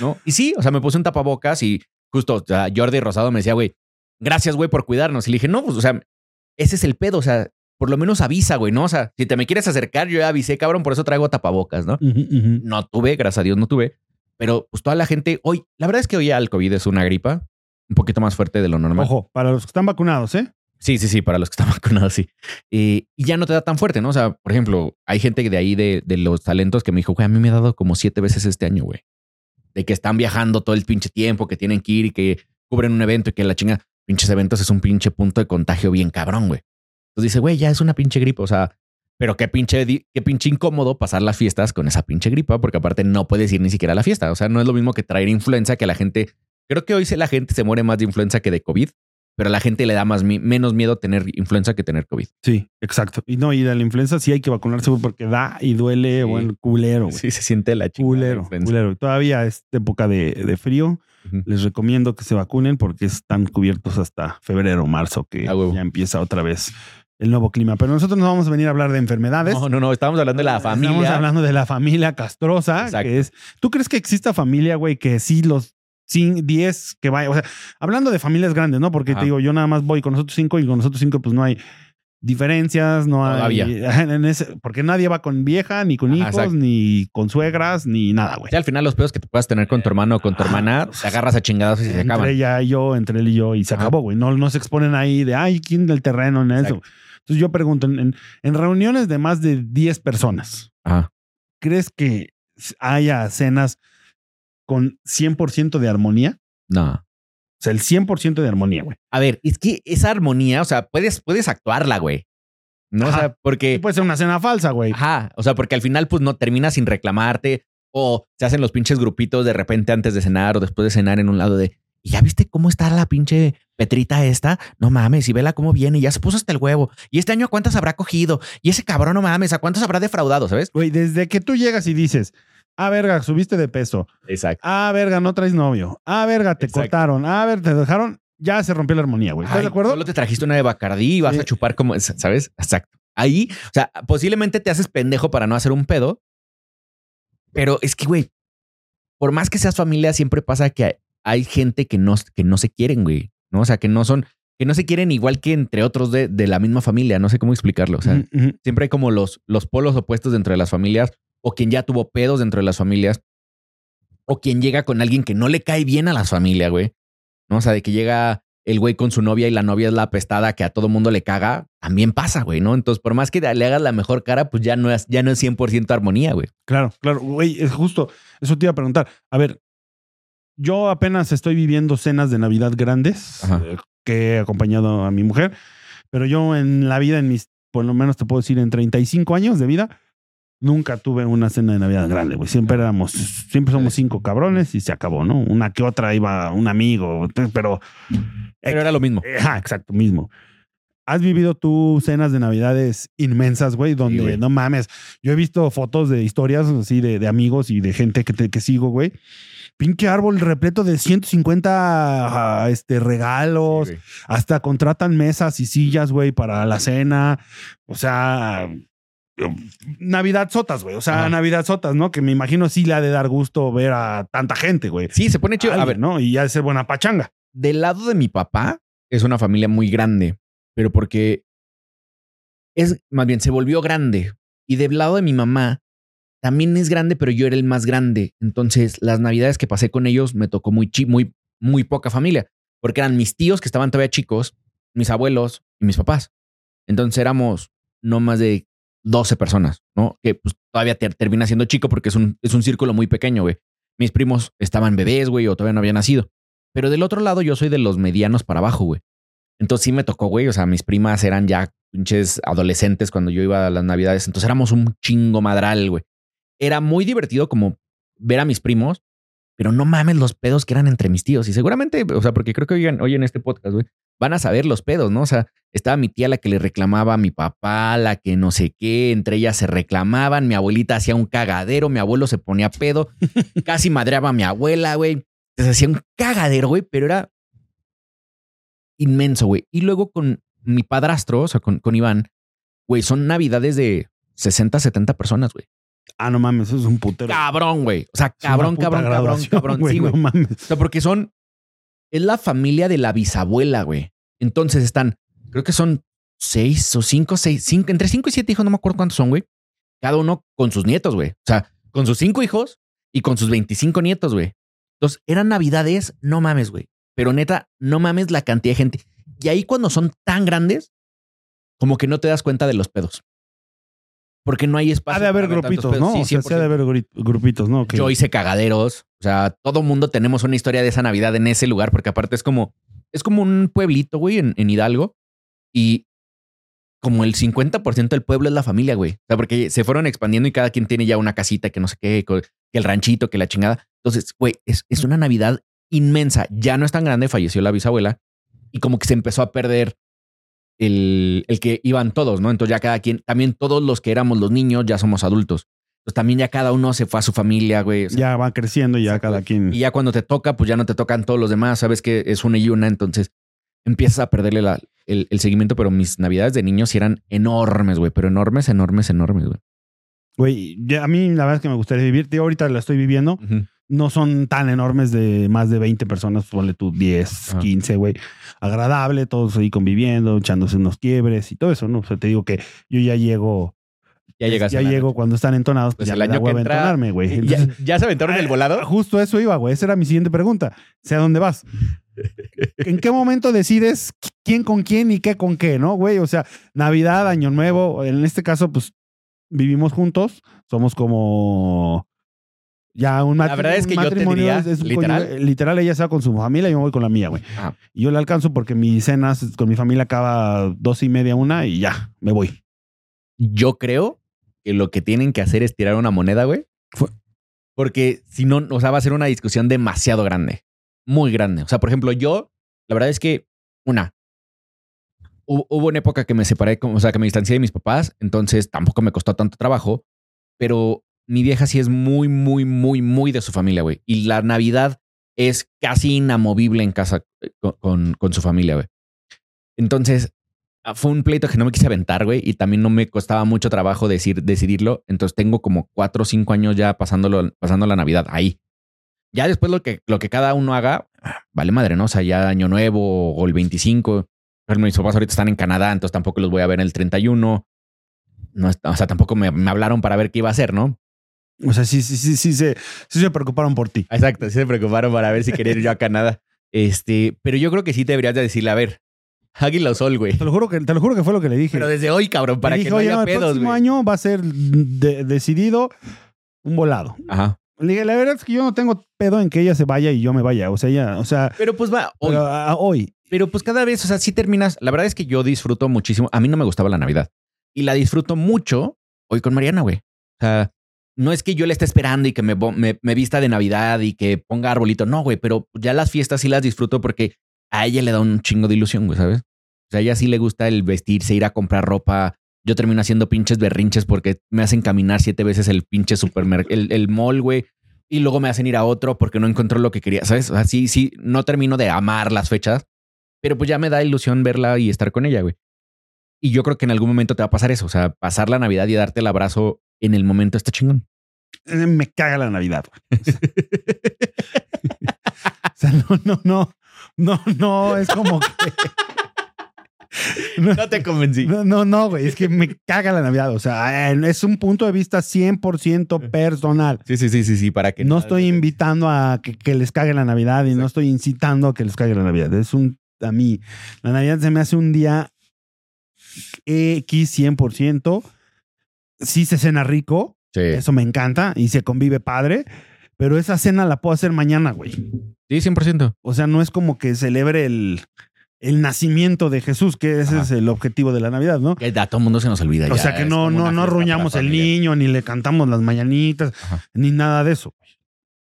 ¿no? Y sí, o sea, me puse un tapabocas y justo o sea, Jordi Rosado me decía, güey, gracias, güey, por cuidarnos. Y le dije, no, pues, o sea, ese es el pedo, o sea, por lo menos avisa, güey, ¿no? O sea, si te me quieres acercar, yo ya avisé, cabrón, por eso traigo tapabocas, ¿no? No tuve, gracias a Dios no tuve. Pero pues toda la gente, hoy, la verdad es que hoy ya el COVID es una gripa un poquito más fuerte de lo normal. Ojo, para los que están vacunados, ¿eh? Sí, sí, sí, para los que están vacunados, sí. Eh, y ya no te da tan fuerte, ¿no? O sea, por ejemplo, hay gente de ahí de, de los talentos que me dijo, güey, a mí me ha dado como siete veces este año, güey. De que están viajando todo el pinche tiempo, que tienen que ir y que cubren un evento y que la chinga, pinches eventos es un pinche punto de contagio bien cabrón, güey. Entonces dice, güey, ya es una pinche gripa, o sea, pero qué pinche, qué pinche incómodo pasar las fiestas con esa pinche gripa, porque aparte no puedes ir ni siquiera a la fiesta. O sea, no es lo mismo que traer influenza que la gente. Creo que hoy la gente se muere más de influenza que de COVID, pero a la gente le da más menos miedo tener influenza que tener COVID. Sí, exacto. Y no, y de la influenza sí hay que vacunarse porque da y duele, Sí. bueno, culero. Sí, se siente la chingada. Culero, la culero. Todavía es época de, de frío. Les recomiendo que se vacunen porque están cubiertos hasta febrero, marzo, que ya empieza otra vez el nuevo clima. Pero nosotros no vamos a venir a hablar de enfermedades. No, no, no, estábamos hablando de la Estamos familia. hablando de la familia castrosa, Exacto. que es. ¿Tú crees que exista familia, güey, que sí los cin- 10 que vaya? O sea, hablando de familias grandes, ¿no? Porque Ajá. te digo, yo nada más voy con nosotros cinco y con nosotros cinco, pues no hay diferencias, no hay. En ese- porque nadie va con vieja, ni con Ajá, hijos, exacto. ni con suegras, ni nada, güey. Ya al final los pedos que te puedas tener con tu hermano o con tu Ajá. hermana, te agarras a chingados y se entre acaban. ella y yo, entre él y yo, y se Ajá. acabó, güey. No, no se exponen ahí de, ay, ¿quién del terreno en eso? Exacto. Entonces yo pregunto, en, en- en reuniones de más de 10 personas, Ajá. ¿crees que haya cenas con 100% de armonía? No. O sea, el 100% de armonía, güey. A ver, es que esa armonía, o sea, puedes, puedes actuarla, güey. No, o sea, porque. Y puede ser una cena falsa, güey. Ajá. O sea, porque al final, pues no terminas sin reclamarte. O se hacen los pinches grupitos de repente antes de cenar o después de cenar en un lado de. ¿Y ya viste cómo está la pinche Petrita esta? No mames, y vela cómo viene, ya se puso hasta el huevo. ¿Y este año a cuántas habrá cogido? Y ese cabrón, no mames, ¿a cuántos habrá defraudado, sabes? Güey, desde que tú llegas y dices, ah, verga, subiste de peso. Exacto. Ah, verga, no traes novio. Ah, verga, te Exacto. cortaron. Ah, ver, te dejaron. Ya se rompió la armonía, güey. ¿Estás de acuerdo? Solo te trajiste una de Bacardí y vas Sí. a chupar como, ¿sabes? Exacto. Ahí, o sea, posiblemente te haces pendejo para no hacer un pedo, pero es que, güey, por más que seas familia, siempre pasa que hay, gente que no, que no se quieren, güey, ¿no? O sea, que no son, que no se quieren igual que entre otros de, de la misma familia, no sé cómo explicarlo, o sea, siempre hay como los, los polos opuestos dentro de las familias, o quien ya tuvo pedos dentro de las familias, o quien llega con alguien que no le cae bien a las familias, güey. ¿No? O sea, de que llega el güey con su novia y la novia es la apestada que a todo mundo le caga, también pasa, güey, ¿no? Entonces, por más que le hagas la mejor cara, pues ya no es, ya no es 100% armonía, güey. Claro, claro. Güey, es justo. Eso te iba a preguntar. A ver, yo apenas estoy viviendo cenas de Navidad grandes eh, que he acompañado a mi mujer, pero yo en la vida, en mis, por lo menos te puedo decir, en 35 años de vida, nunca tuve una cena de Navidad grande, güey. Siempre éramos, siempre somos cinco cabrones y se acabó, ¿no? Una que otra iba un amigo, pero... Pero era lo mismo. Ajá, exacto, mismo. ¿Has vivido tú cenas de navidades inmensas, güey? Donde, güey. no mames, yo he visto fotos de historias así de, de amigos y de gente que, te- que sigo, güey. Pinche árbol repleto de 150 ah, este, regalos. Sí. Hasta contratan mesas y sillas, güey, para la cena. O sea, Navidad sotas, güey. O sea, Ajá. Navidad sotas, ¿no? Que me imagino sí le ha de dar gusto ver a tanta gente, güey. Sí, se pone chido. A ver, ¿no? Y ya de ser buena pachanga. del lado de mi papá es una familia muy grande, pero porque es más bien se volvió grande. Y del lado de mi mamá también es grande, pero yo era el más grande. Entonces, las navidades que pasé con ellos me tocó muy muy muy poca familia, porque eran mis tíos que estaban todavía chicos, mis abuelos y mis papás. Entonces éramos no más de 12 personas, ¿no? Que pues todavía ter- termina siendo chico porque es un, es un círculo muy pequeño, güey. Mis primos estaban bebés, güey, o todavía no habían nacido. Pero del otro lado, yo soy de los medianos para abajo, güey. Entonces sí me tocó, güey. O sea, mis primas eran ya pinches adolescentes cuando yo iba a las navidades. Entonces éramos un chingo madral, güey. Era muy divertido como ver a mis primos, pero no mames los pedos que eran entre mis tíos. Y seguramente, o sea, porque creo que hoy en, hoy en este podcast, güey, van a saber los pedos, ¿no? O sea, estaba mi tía la que le reclamaba a mi papá, la que no sé qué, entre ellas se reclamaban, mi abuelita hacía un cagadero, mi abuelo se ponía pedo, casi madreaba a mi abuela, güey. Entonces hacía un cagadero, güey, pero era inmenso, güey. Y luego con mi padrastro, o sea, con, con Iván, güey, son navidades de 60, 70 personas, güey. Ah, no mames, eso es un putero. Cabrón, güey. O sea, cabrón, cabrón, cabrón, cabrón. Sí, güey. No mames. O sea, porque son. Es la familia de la bisabuela, güey. Entonces están, creo que son seis o cinco, seis, cinco, entre cinco y siete hijos, no me acuerdo cuántos son, güey. Cada uno con sus nietos, güey. O sea, con sus cinco hijos y con sus 25 nietos, güey. Entonces, eran navidades, no mames, güey. Pero neta, no mames la cantidad de gente. Y ahí cuando son tan grandes, como que no te das cuenta de los pedos. Porque no hay espacio. Ha de haber grupitos. ¿no? Sí, o sea, ha de 100%. haber grupitos, ¿no? Yo hice cagaderos. O sea, todo mundo tenemos una historia de esa Navidad en ese lugar, porque aparte es como, es como un pueblito, güey, en, en Hidalgo. Y como el 50% del pueblo es la familia, güey. O sea, porque se fueron expandiendo y cada quien tiene ya una casita que no sé qué, que el ranchito, que la chingada. Entonces, güey, es, es una Navidad inmensa. Ya no es tan grande, falleció la bisabuela. Y como que se empezó a perder el, el que iban todos, ¿no? Entonces ya cada quien, también todos los que éramos los niños ya somos adultos. Entonces también ya cada uno se fue a su familia, güey. O sea, ya va creciendo y ya cada quien. y ya cuando te toca, pues ya no te tocan todos los demás. Sabes que es una y una. Entonces empiezas a perderle la- el, el seguimiento. Pero mis navidades de niños sí eran enormes, güey. Pero enormes, enormes, enormes, güey. Güey, ya a mí la verdad es que me gustaría vivir. Tío, ahorita la estoy viviendo. No son tan enormes de más de 20 personas, ponle tú 10, Ah. 15, güey. Agradable, todos ahí conviviendo, echándose unos quiebres y todo eso, ¿no? O sea, te digo que yo ya llego. Ya llegas. Ya llego noche. cuando están entonados, pues, Pues ya el da año que entra- entonarme, güey. ¿Ya, ya se aventaron el volado? Justo eso iba, güey. Esa era mi siguiente pregunta. Sé a dónde vas. ¿En qué momento decides quién con quién y qué con qué, no, güey? O sea, Navidad, Año Nuevo, en este caso, pues vivimos juntos, somos como ya un La verdad es que yo te diría, un literal. cónyuge- literal, ella se va con su familia y yo me voy con la mía, güey. Y yo la alcanzo porque mi cena con mi familia acaba dos y media, una y ya, me voy. Yo creo que lo que tienen que hacer es tirar una moneda, güey. Porque si no, o sea, va a ser una discusión demasiado grande. Muy grande. O sea, por ejemplo, yo, la verdad es que, una, hu- hubo una época que me separé, o sea, que me distancié de mis papás, entonces tampoco me costó tanto trabajo, pero mi vieja sí es muy, muy, muy, muy de su familia, güey. Y la Navidad es casi inamovible en casa eh, con, con- su familia, güey. Entonces, ah, fue un pleito que no me quise aventar, güey, y también no me costaba mucho trabajo decir, decidirlo. Entonces tengo como cuatro o cinco años ya pasándolo, pasando la Navidad ahí. Ya después lo que, lo que cada uno haga, vale madre, ¿no? O sea, ya Año Nuevo o el 25. Pero mis papás ahorita están en Canadá, entonces tampoco los voy a ver el 31. No, o sea, tampoco me, me hablaron para ver qué iba a hacer, ¿no? O sea, sí, sí, sí, sí, se, sí se preocuparon por ti. Exacto, sí se preocuparon para ver si quería ir yo a Canadá. Este, pero yo creo que sí te deberías de decirle, a ver, Águila o Sol, güey. Te lo juro que, te lo juro que fue lo que le dije. Pero desde hoy, cabrón, para Le que dije, no "Oye, haya no, el próximo güey. año va a ser de- decidido un volado. Ajá. Le dije, la verdad es que yo no tengo pedo en que ella se vaya y yo me vaya. O sea, ella, o sea, Pero pues va, hoy. pero, ah, hoy. Pero pues cada vez, o sea, sí terminas. La verdad es que yo disfruto muchísimo. A mí no me gustaba la Navidad y la disfruto mucho hoy con Mariana, güey. O sea, no es que yo le esté esperando y que me, me vista de Navidad y que ponga arbolito. No, güey, pero ya las fiestas sí las disfruto porque a ella le da un chingo de ilusión, güey, ¿sabes? O sea, a ella sí le gusta el vestirse, ir a comprar ropa. Yo termino haciendo pinches berrinches porque me hacen caminar siete veces el pinche supermercado, el, el mall, güey. Y luego me hacen ir a otro porque no encontró lo que quería, ¿sabes? O sea, sí, sí, no termino de amar las fechas, pero pues ya me da ilusión verla y estar con ella, güey. Y yo creo que en algún momento te va a pasar eso, o sea, pasar la Navidad y darte el abrazo en el momento está chingón. Eh, Me caga la Navidad. güey. O sea, no, no, no. No, no, es como que. No, No te convencí. no, no, no, güey. Es que me caga la Navidad. O sea, es un punto de vista 100% personal. Sí, sí, sí, sí, sí, para que No estoy invitando a que, que les cague la Navidad y no estoy incitando a que les cague la Navidad. Es un, a mí, la Navidad se me hace un día X 100%. Sí se cena rico, Sí, eso me encanta y se convive padre, pero esa cena la puedo hacer mañana, güey. sí, 100%. O sea, no es como que celebre el, el nacimiento de Jesús, que ese Ajá. es el objetivo de la Navidad, ¿no? Que a todo mundo se nos olvida. O ya, sea, que no, no, no arruñamos el niño, ni le cantamos las mañanitas, Ajá. ni nada de eso. güey.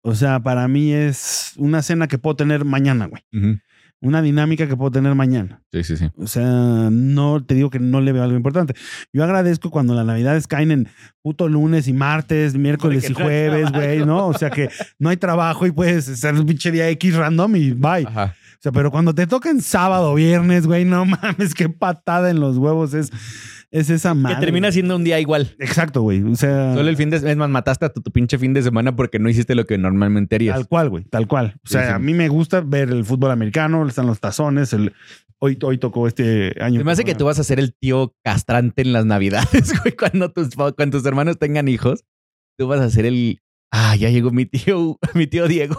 O sea, para mí es una cena que puedo tener mañana, güey. Ujú. Una dinámica que puedo tener mañana. Sí, sí, sí. O sea, no te digo que no le veo algo importante. Yo agradezco cuando las navidades caen en puto lunes y martes, miércoles y jueves, güey. ¿no? O sea que no hay trabajo y puedes hacer un pinche día X random y bye. Ajá. O sea, pero cuando te toca en sábado viernes, güey, no mames, qué patada en los huevos es, es esa madre. Que termina siendo un día igual. Exacto, güey. O sea, Solo el fin de es más, mataste a tu, tu pinche fin de semana porque no hiciste lo que normalmente harías. tal cual, güey, tal cual. O sea, Sí, sí. a mí me gusta ver el fútbol americano, están los tazones, el Hoy, hoy tocó este año. Se me hace que tú vas a ser el tío castrante en las navidades, güey. Cuando tus, cuando tus hermanos tengan hijos, tú vas a ser el. Ah, ya llegó mi tío, mi tío Diego.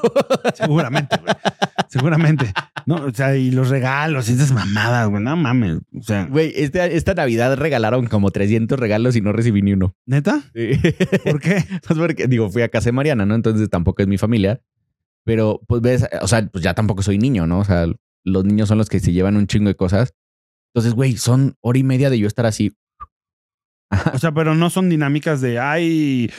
Seguramente, güey. Seguramente. No, o sea, y los regalos, y esas mamadas, güey. No mames. O sea, Güey, este- esta Navidad regalaron como 300 regalos y no recibí ni uno. ¿neta? Sí. ¿Por qué? Pues porque, digo, fui a casa de Mariana, ¿no? Entonces tampoco es mi familia. Pero, pues ves, o sea, pues ya tampoco soy niño, ¿no? O sea, los niños son los que se llevan un chingo de cosas. Entonces, güey, son hora y media de yo estar así. O sea, pero no son dinámicas de, ay,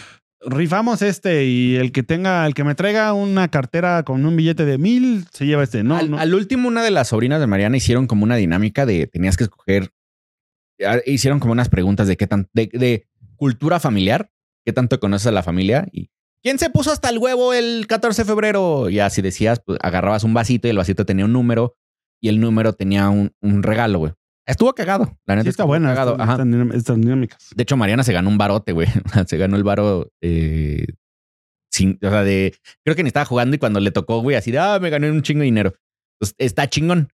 rifamos este y el que tenga, el que me traiga una cartera con un billete de mil, se lleva este. No, al, no. al último, una de las sobrinas de Mariana hicieron como una dinámica de tenías que escoger. ah, Hicieron como unas preguntas de qué tan. de, de cultura familiar, qué tanto conoces a la familia y. ¿Quién se puso hasta el huevo el 14 de febrero? Y así decías, pues agarrabas un vasito y el vasito tenía un número y el número tenía un, un regalo, güey. Estuvo cagado. La neta Sí, está buena cagado. Ajá. estas dinámicas. De hecho, Mariana se ganó un barote, güey. se ganó el baro eh, sin, o sea, de creo que ni estaba jugando y cuando le tocó, güey, así de ah, me gané un chingo de dinero. Pues está chingón.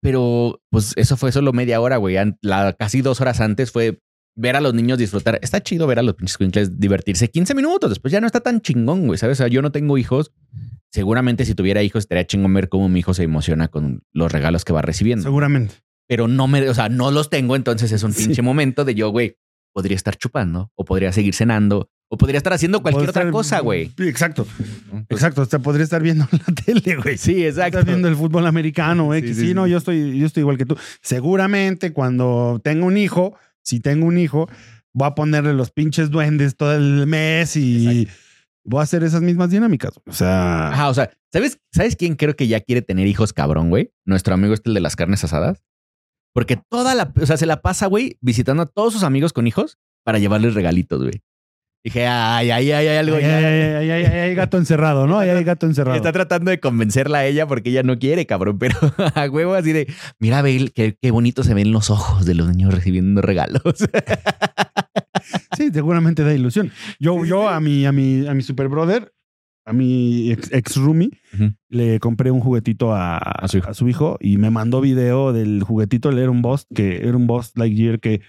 Pero pues eso fue solo media hora, güey. La, casi dos horas antes fue ver a los niños disfrutar. Está chido ver a los pinches cuincles divertirse 15 minutos. Después ya no está tan chingón, güey. ¿Sabes? O sea, yo no tengo hijos. Seguramente si tuviera hijos estaría chingón ver cómo mi hijo se emociona con los regalos que va recibiendo Seguramente. Pero no me, o sea, no los tengo, entonces es un Sí. pinche momento de yo, güey, podría estar chupando, o podría seguir cenando, o podría estar haciendo cualquier otra estar- cosa, güey. Exacto. Pues, Exacto. Usted podría estar viendo la tele, güey. Sí, exacto. Estás viendo el fútbol americano, güey. Sí, que sí, sí, no, yo estoy, yo estoy igual que tú. Seguramente cuando tenga un hijo, si tengo un hijo, voy a ponerle los pinches duendes todo el mes y voy a hacer esas mismas dinámicas. O sea, Ajá, o sea, ¿sabes, ¿sabes quién creo que ya quiere tener hijos cabrón, güey? Nuestro amigo este el de las carnes asadas. Porque toda la, o sea, se la pasa, güey, visitando a todos sus amigos con hijos para llevarles regalitos, güey. Dije, ay, ay, ay, hay algo ay, ay, ay, ay, ay, ay, hay gato encerrado, ¿no? Ahí hay gato encerrado. Está tratando de convencerla a ella porque ella no quiere, cabrón, pero a huevo así de, mira, ve qué, qué bonito se ven los ojos de los niños recibiendo regalos. Sí, seguramente da ilusión. Yo, yo a mi, a mi, a mi super brother, a mi ex, ex roomie, le compré un juguetito a, A su hijo. a su hijo y me mandó video del juguetito. Él era un boss que era un boss Lightyear que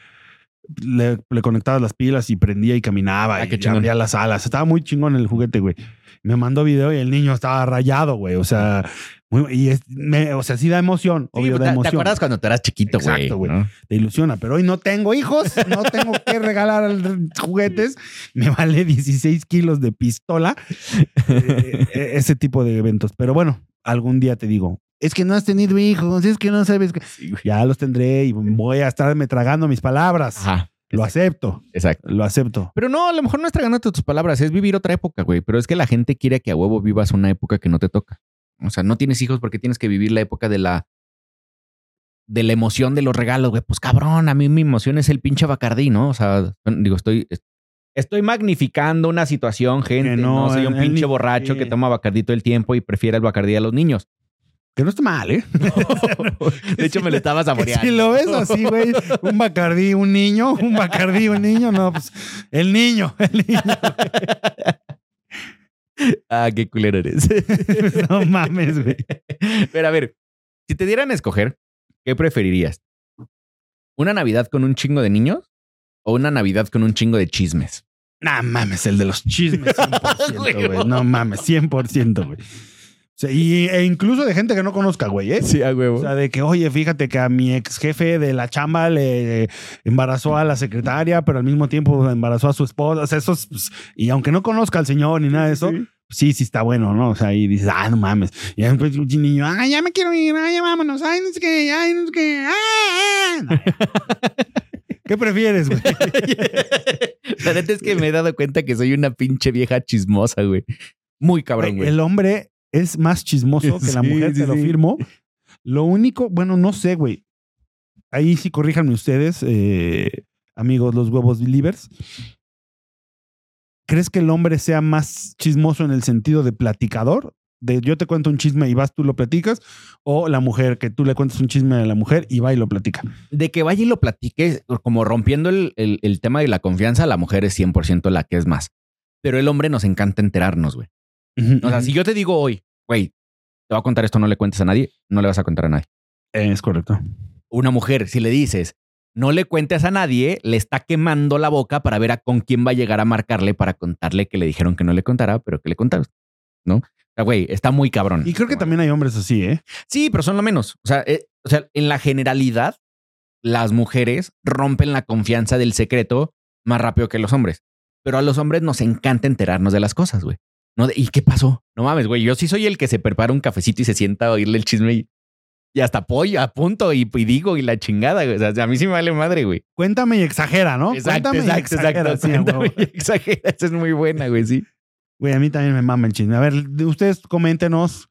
le, le conectabas las pilas y prendía y caminaba Ah, y chingón. abría las alas. Estaba muy chingón el juguete, güey. Me mandó video y el niño estaba rayado, güey. O sea, muy- y es- me- o sea, sí da emoción, Sí, obvio, ¿te, da te emoción. acuerdas cuando tú eras chiquito, güey? Exacto, güey. ¿no? Te ilusiona, pero hoy no tengo hijos, no tengo que regalar juguetes. Me vale 16 kilos de pistola eh, eh, ese tipo de eventos. Pero bueno, algún día te digo, es que no has tenido hijos, es que no sabes. que-". Sí. Ya los tendré y voy a estarme tragando mis palabras. Ajá. Lo exacto, acepto, exacto. lo acepto. Pero no, a lo mejor no es tragándote tus palabras, es vivir otra época, güey. Pero es que la gente quiere que a huevo vivas una época que no te toca. O sea, no tienes hijos porque tienes que vivir la época de la de la emoción de los regalos, güey. Pues cabrón, a mí mi emoción es el pinche Bacardí, ¿no? O sea, digo, estoy estoy magnificando una situación, gente. Que no, no, soy un pinche borracho que toma Bacardí todo el tiempo y prefiere el Bacardí a los niños. Que no está mal, ¿eh? de hecho, me lo estaba saboreando. Si lo ves así, güey, un bacardí, un niño, un bacardí, un niño, no, pues el niño, el niño. ah, qué culero eres. No mames, güey. Pero a ver, si te dieran a escoger, ¿qué preferirías? ¿Una Navidad con un chingo de niños o una Navidad con un chingo de chismes? No mames, el de los chismes, 100%, güey. No mames, 100%, güey. Y, e incluso de gente que no conozca, güey, ¿eh? Sí, a huevo. O sea, de que, oye, fíjate que a mi ex jefe de la chamba le embarazó a la secretaria, pero al mismo tiempo embarazó a su esposa. O sea, esos, pues, y aunque no conozca al señor ni nada de eso, sí, sí está bueno, ¿no? O sea, y dices, ah, no mames. Y después un niño, ay, ya me quiero ir, ay, ya vámonos, ay, no sé qué, ay, no sé qué, ah, ah". No. ¿Qué prefieres, güey? La neta es que me he dado cuenta que soy una pinche vieja chismosa, güey. Muy cabrón, güey. El hombre es más chismoso que la Sí, mujer, sí, te lo firmo. Lo único, bueno, no sé, güey. Ahí sí corríjanme ustedes, eh, amigos, los huevos believers. ¿Crees que el hombre sea más chismoso en el sentido de platicador? De yo te cuento un chisme y vas, tú lo platicas. O la mujer, que tú le cuentas un chisme a la mujer y va y lo platica. De que vaya y lo platique, como rompiendo el, el- el tema de la confianza, la mujer es 100% la que es más. Pero el hombre nos encanta enterarnos, güey. O sea, si yo te digo hoy, güey, te voy a contar esto, no le cuentes a nadie, no le vas a contar a nadie. Es correcto. Una mujer, si le dices, no le cuentes a nadie, le está quemando la boca para ver a con quién va a llegar a marcarle para contarle que le dijeron que no le contara, pero que le contaron. ¿No? O sea, güey, está muy cabrón. Y creo que también hay hombres así, ¿eh? Sí, pero son lo menos. O sea, eh, o sea, en la generalidad, las mujeres rompen la confianza del secreto más rápido que los hombres. Pero a los hombres nos encanta enterarnos de las cosas, güey. ¿Y qué pasó? No mames, güey. Yo sí soy el que se prepara un cafecito y se sienta a oírle el chisme y, y hasta apoyo, apunto y, y digo y la chingada, güey. O sea, a mí sí me vale madre, güey. Cuéntame y exagera, ¿no? Exacto, Cuéntame y exacto, exagera, exacto. sí, a Cuéntame huevo. y exagera. Esa es muy buena, güey, sí. Güey, a mí también me mama el chisme. A ver, de- ustedes coméntenos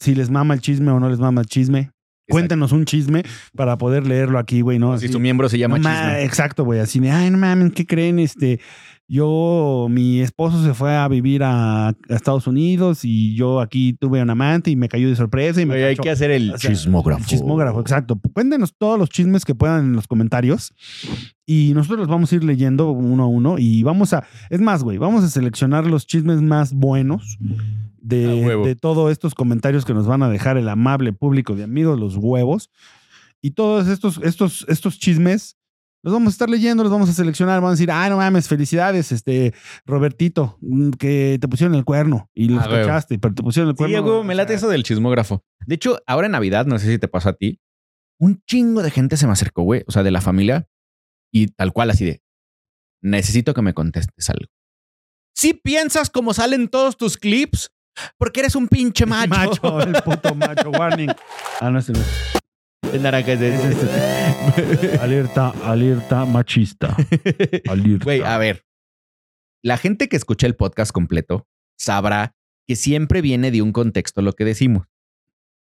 si les mama el chisme o no les mama el chisme. Cuéntenos un chisme para poder leerlo aquí, güey, ¿no? Si Así- su miembro se llama No chisme. Exacto, güey. Así de, ay, no mames, ¿qué creen? Este, yo, mi esposo se fue a vivir a, a Estados Unidos y yo aquí tuve un amante y me cayó de sorpresa y me Güey, hay que hacer el O sea, chismógrafo. El chismógrafo, exacto. Cuéntenos todos los chismes que puedan en los comentarios y nosotros los vamos a ir leyendo uno a uno y vamos a, es más, güey, vamos a seleccionar los chismes más buenos de, de todos estos comentarios que nos van a dejar el amable público de amigos, los huevos. Y todos estos, estos, estos chismes los vamos a estar leyendo, los vamos a seleccionar, vamos a decir, ah, no mames, felicidades, este, Robertito, mm, que te pusieron el cuerno y los Ah, huevo. cachaste, pero te pusieron el Sí, cuerno. güey, me late eso del chismógrafo. De hecho, ahora en Navidad, no sé si te pasó a ti, un chingo de gente se me acercó, güey, o sea, de la familia, y tal cual así de, necesito que me contestes algo. Si piensas como salen todos tus clips, porque eres un pinche macho. Macho, el puto macho, warning. Ah, no es. El naranja es Es este. Alerta, alerta machista. Alerta. Güey, a ver. La gente que escucha el podcast completo sabrá que siempre viene de un contexto lo que decimos.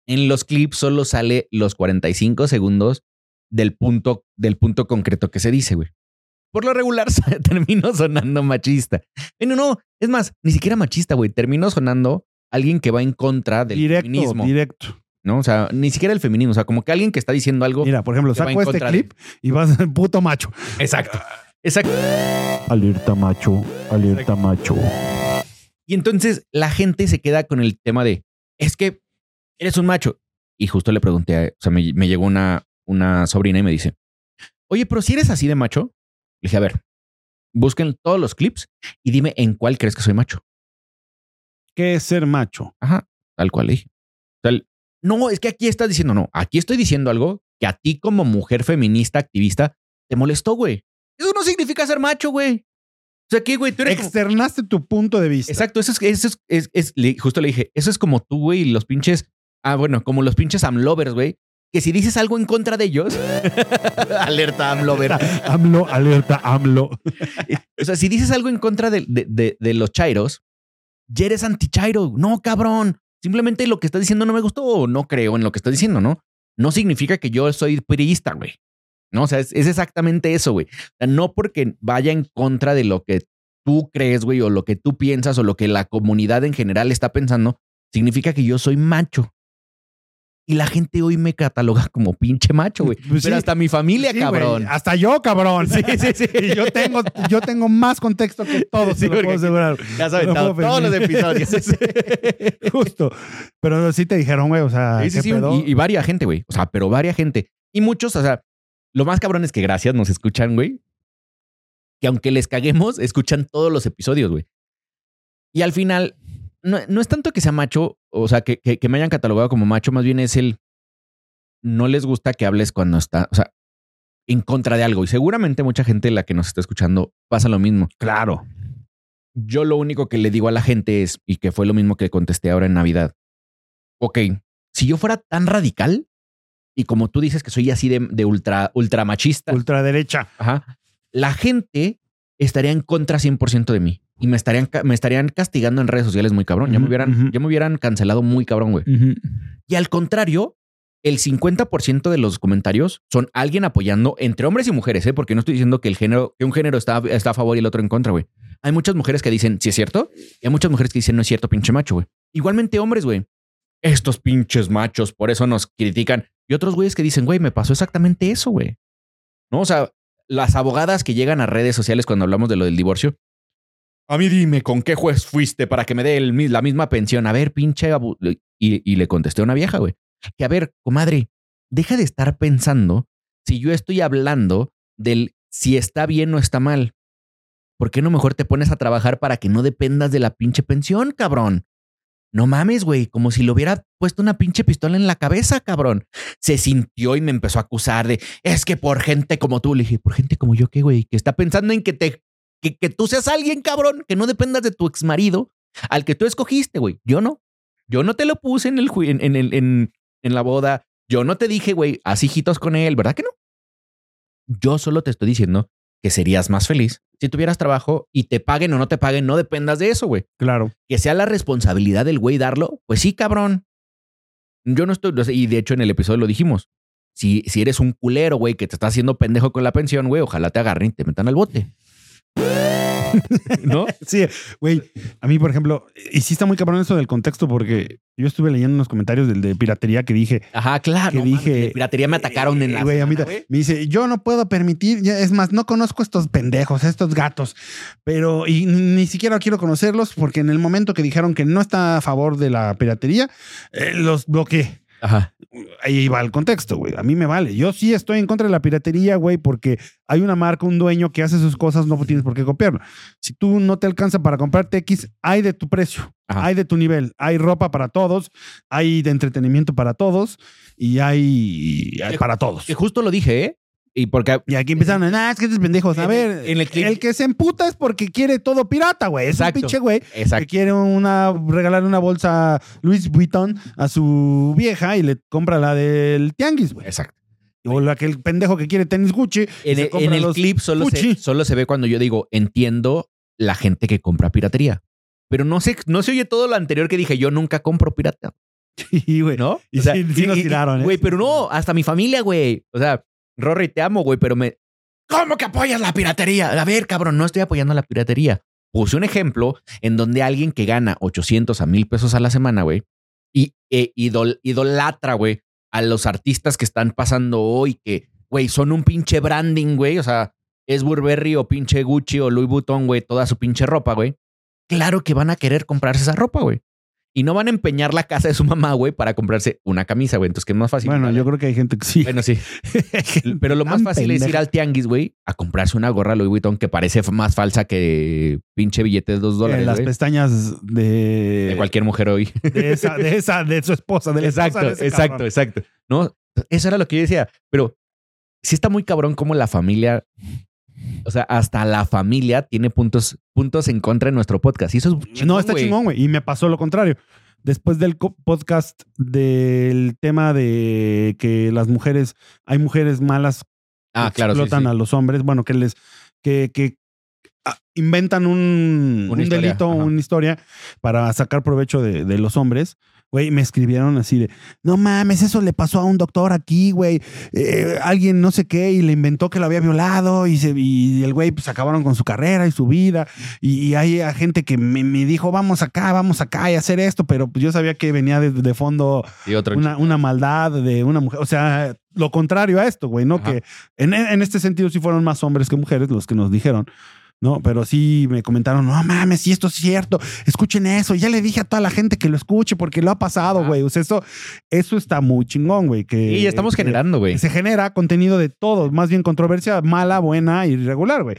En los clips solo sale los 45 segundos del punto, del punto concreto que se dice, güey. Por lo regular termino sonando machista. Bueno, no, es más, ni siquiera machista, güey. Termino sonando alguien que va en contra del directo, feminismo. directo. ¿No? O sea, ni siquiera el feminismo. O sea, como que alguien que está diciendo algo. Mira, por ejemplo, saco este de- clip y vas a puto macho. Exacto. Exacto. Alerta macho, alerta macho. Y entonces la gente se queda con el tema de, es que eres un macho. Y justo le pregunté, a, o sea, me, me llegó una, una sobrina y me dice, oye, pero si eres así de macho, le dije, a ver, busquen todos los clips y dime en cuál crees que soy macho. ¿Qué es ser macho? Ajá, tal cual le dije. No, es que aquí estás diciendo, no, aquí estoy diciendo algo que a ti como mujer feminista, activista, te molestó, güey. Eso no significa ser macho, güey. O sea, ¿qué, güey? Tú eres como- Externaste tu punto de vista. Exacto, eso es, eso es, es- es- le- justo le dije, eso es como tú, güey, y los pinches, ah, bueno, como los pinches amlovers, güey, que si dices algo en contra de ellos, alerta amlover, AMLO, alerta, AMLO. o sea, si dices algo en contra de, de- de- de los chairos, ya eres anti-chairo, no, cabrón, simplemente lo que estás diciendo no me gustó o no creo en lo que estás diciendo, ¿no? No significa que yo soy priista, güey. No, o sea, es, es exactamente eso, güey. O sea, no porque vaya en contra de lo que tú crees, güey, o lo que tú piensas, o lo que la comunidad en general está pensando, significa que yo soy macho. Y la gente hoy me cataloga como pinche macho, güey. Pues sí. Pero hasta mi familia, Sí, cabrón. hasta yo, cabrón. Sí, sí, sí. Y yo tengo, yo tengo más contexto que todos, Sí, te lo puedo asegurar. Ya No aventado puedo todos los episodios. Justo. Pero sí te dijeron, güey, o sea, ¿qué pedo? Y, y varia gente, güey. O sea, pero varia gente. Y muchos, o sea, lo más cabrón es que gracias nos escuchan, güey. Que aunque les caguemos, escuchan todos los episodios, güey. Y al final, no, no es tanto que sea macho, o sea, que, que, que me hayan catalogado como macho, más bien es el. No les gusta que hables cuando está, o sea, en contra de algo. Y seguramente mucha gente, la que nos está escuchando, pasa lo mismo. Claro. Yo lo único que le digo a la gente es, y que fue lo mismo que contesté ahora en Navidad. Ok, si yo fuera tan radical, y como tú dices que soy así de, de ultra, ultra machista, Ultraderecha. ajá, la gente estaría en contra 100% de mí. Y me estarían, me estarían castigando en redes sociales muy cabrón. Ya, me hubieran, ya me hubieran cancelado muy cabrón, güey. Y al contrario, el 50% de los comentarios son alguien apoyando entre hombres y mujeres, ¿eh? porque no estoy diciendo que el género, que un género está, está a favor y el otro en contra, güey. Hay muchas mujeres que dicen, sí es cierto, y hay muchas mujeres que dicen, no es cierto, pinche macho, güey. Igualmente hombres, güey. Estos pinches machos, por eso nos critican. Y otros güeyes que dicen, güey, me pasó exactamente eso, güey. ¿No? O sea, las abogadas que llegan a redes sociales cuando hablamos de lo del divorcio. A mí dime con qué juez fuiste para que me dé el la misma pensión. A ver, pinche. abu-". Y, y le contesté a una vieja, güey. Que a ver, comadre, deja de estar pensando si yo estoy hablando del si está bien o está mal. ¿Por qué no mejor te pones a trabajar para que no dependas de la pinche pensión, cabrón? No mames, güey, como si le hubiera puesto una pinche pistola en la cabeza, cabrón. Se sintió y me empezó a acusar de, es que por gente como tú, le dije, por gente como yo, ¿qué, güey? Que está pensando en que te, que, que tú seas alguien, cabrón, que no dependas de tu ex marido, al que tú escogiste, güey. Yo no. Yo no te lo puse en el, en, en, el- en, en la boda. Yo no te dije, güey, haz hijitos con él, ¿verdad que no? Yo solo te estoy diciendo que serías más feliz si tuvieras trabajo y te paguen o no te paguen, no dependas de eso, güey Claro. que sea la responsabilidad del güey darlo, pues sí, cabrón. Yo no estoy, y de hecho en el episodio lo dijimos. Si, si eres un culero, güey, que te está haciendo pendejo con la pensión, güey, ojalá te agarren y te metan al bote. ¿No? Sí, güey. A mí, por ejemplo, y sí está muy cabrón eso del contexto, porque yo estuve leyendo unos comentarios del de piratería que dije. Ajá, claro. Que no dije- de piratería me atacaron en la. Güey, a mí me dice, yo no puedo permitir, es más, no conozco estos pendejos, estos gatos, pero y ni siquiera quiero conocerlos porque en el momento que dijeron que no está a favor de la piratería, eh, los bloqueé. Ajá. Ahí va el contexto, güey. A mí me vale. Yo sí estoy en contra de la piratería, güey, porque hay una marca, un dueño que hace sus cosas, no tienes por qué copiarlo. Si tú no te alcanza para comprarte X, hay de tu precio, Ajá. hay de tu nivel, hay ropa para todos, hay de entretenimiento para todos y hay, hay para todos. Que justo lo dije, ¿eh? Y porque Y aquí empezaron, ah, es que estos pendejos. A En ver, el- en el clip- el que se emputa es porque quiere todo pirata, güey. Es Exacto. un pinche güey que quiere una, regalarle una bolsa Louis Vuitton a su vieja y le compra la del tianguis, güey. Exacto. O la que el pendejo que quiere tenis Gucci. En se el, en clip solo se, solo se ve cuando yo digo, entiendo la gente que compra piratería. Pero no se, no se oye todo lo anterior que dije, yo nunca compro pirata. Sí, güey. ¿No? Y sí- sí nos tiraron, ¿eh? Güey, pero no, hasta mi familia, güey. O sea, Rory, te amo, güey, pero me. ¿Cómo que apoyas la piratería? A ver, cabrón, no estoy apoyando la piratería. Puse un ejemplo en donde alguien que gana 800 a 1000 pesos a la semana, güey, y e, idol- idolatra, güey, a los artistas que están pasando hoy, que, güey, son un pinche branding, güey. O sea, es Burberry o pinche Gucci o Louis Vuitton, güey, toda su pinche ropa, güey. Claro que van a querer comprarse esa ropa, güey. Y no van a empeñar la casa de su mamá, güey, para comprarse una camisa, güey. Entonces, que es más fácil. Bueno, yo creo que hay gente que sí. Bueno, sí. Pero lo más fácil es ir al tianguis, güey, a comprarse una gorra Louis Vuitton que parece más falsa que pinche billete de dos Eh, dólares, las güey. pestañas de, De cualquier mujer hoy. de esa, de esa, de su esposa, de la esposa exacto, de ese exacto, cabrón. exacto. No, eso era lo que yo decía. Pero sí está muy cabrón como la familia, o sea, hasta la familia tiene puntos, puntos en contra de nuestro podcast. Y eso es no, está güey. chingón, güey. Y me pasó lo contrario. Después del podcast del tema de que las mujeres, hay mujeres malas Ah, que claro, explotan sí. a los hombres, bueno, que les, que, que ah, inventan un, un delito, ajá. una historia para sacar provecho de, de los hombres. Güey, me escribieron así de, no mames, eso le pasó a un doctor aquí, güey. Eh, alguien no sé qué y le inventó que lo había violado y, se, y el güey pues acabaron con su carrera y su vida. Y, y hay a gente que me, me dijo, vamos acá, vamos acá y hacer esto, pero pues yo sabía que venía de, de fondo Y una, una maldad de una mujer. O sea, lo contrario a esto, güey, ¿no? Ajá. Que en, en este sentido sí fueron más hombres que mujeres los que nos dijeron. No, pero sí me comentaron, no mames, si esto es cierto, escuchen eso. Ya le dije a toda la gente que lo escuche porque lo ha pasado, güey. O sea, eso, eso está muy chingón, güey. Que, Y ya estamos que- generando, güey. se genera contenido de todo, más bien controversia mala, buena y irregular, güey.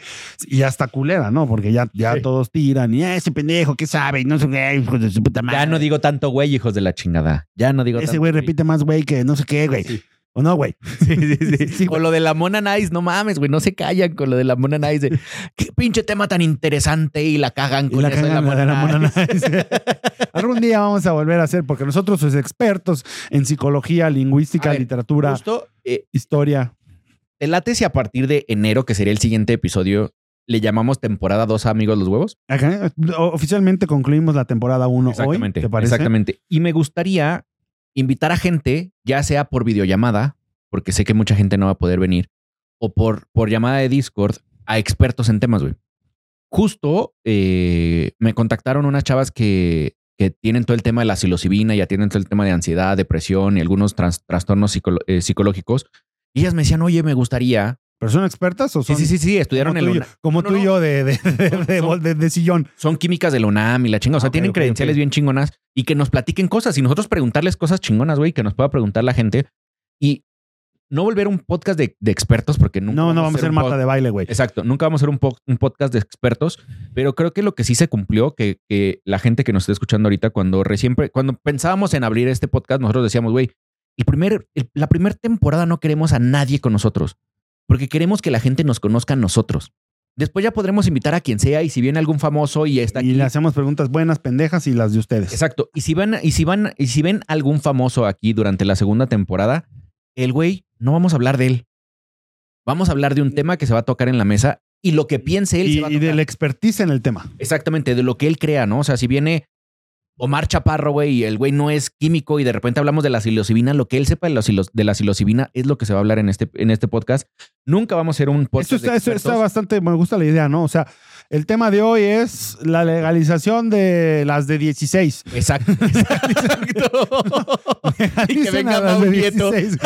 Y hasta culera, ¿no? Porque ya, ya Sí. todos tiran y "Ah, ese pendejo, ¿qué sabe? Y no sé qué, hijo de su puta madre. Ya no digo tanto güey, hijos de la chingada. Ya no digo Ese güey repite más, güey, que no sé qué, güey. Sí. ¿O no, güey? Sí, sí, sí. Sí, o lo de la Mona Nice, no mames, güey, no se callan con lo de la Mona Nice. de, Qué pinche tema tan interesante y la cagan Y con la eso de la la de la Mona Mona Nice. Nice. Algún día vamos a volver a hacer, porque nosotros somos expertos en psicología, lingüística, ver, literatura, Justo, eh, historia. te late si a partir de enero, que sería el siguiente episodio, le llamamos temporada 2 a Amigos los Huevos. Oficialmente concluimos la temporada 1 hoy, Exactamente. ¿te parece? Exactamente. Y me gustaría invitar a gente, ya sea por videollamada, porque sé que mucha gente no va a poder venir, o por, por llamada de Discord, a expertos en temas, güey. Justo eh, me contactaron unas chavas que, que tienen todo el tema de la psilocibina, ya tienen todo el tema de ansiedad, depresión y algunos trastornos eh, psicológicos. Y ellas me decían, oye, me gustaría. ¿Pero son expertas o Sí, son sí, sí, sí, estudiaron como en tú, la y yo, UNAM. como No, tú y yo de, de, de, Son- de- son- de- de sillón? son químicas de UNAM y la chinga. O sea, Ah, tienen credenciales bien chingonas y que nos platiquen cosas y nosotros preguntarles cosas chingonas, güey, que nos pueda preguntar la gente. Y no volver un podcast de, de expertos, porque nunca No, no vamos a ser mata de baile, güey. Exacto, nunca vamos a hacer un, po- un podcast de expertos, pero creo que lo que sí se cumplió, que, que la gente que nos está escuchando ahorita, cuando recién, cuando pensábamos en abrir este podcast, nosotros decíamos, güey, el primer, el- la primera temporada no queremos a nadie con nosotros, porque queremos que la gente nos conozca a nosotros. Después ya podremos invitar a quien sea y si viene algún famoso y está aquí. Y le hacemos preguntas buenas, pendejas y las de ustedes. Exacto. Y si van, y si van, y si ven algún famoso aquí durante la segunda temporada, el güey, no vamos a hablar de él. Vamos a hablar de un tema que se va a tocar en la mesa y lo que piense él Y, se va a y de tocar. la expertise en el tema. Exactamente, de lo que él crea, ¿no? O sea, si viene Omar Chaparro, güey, y el güey no es químico y de repente hablamos de la psilocibina, lo que él sepa de la, de la psilocibina es lo que se va a hablar en este, en este podcast. Nunca vamos a hacer un podcast Eso está, de eso está expertos. bastante, me gusta la idea, ¿no? O sea, el tema de hoy es la legalización de las de 16. Exacto, exacto. y que venga las de Nieto. 16.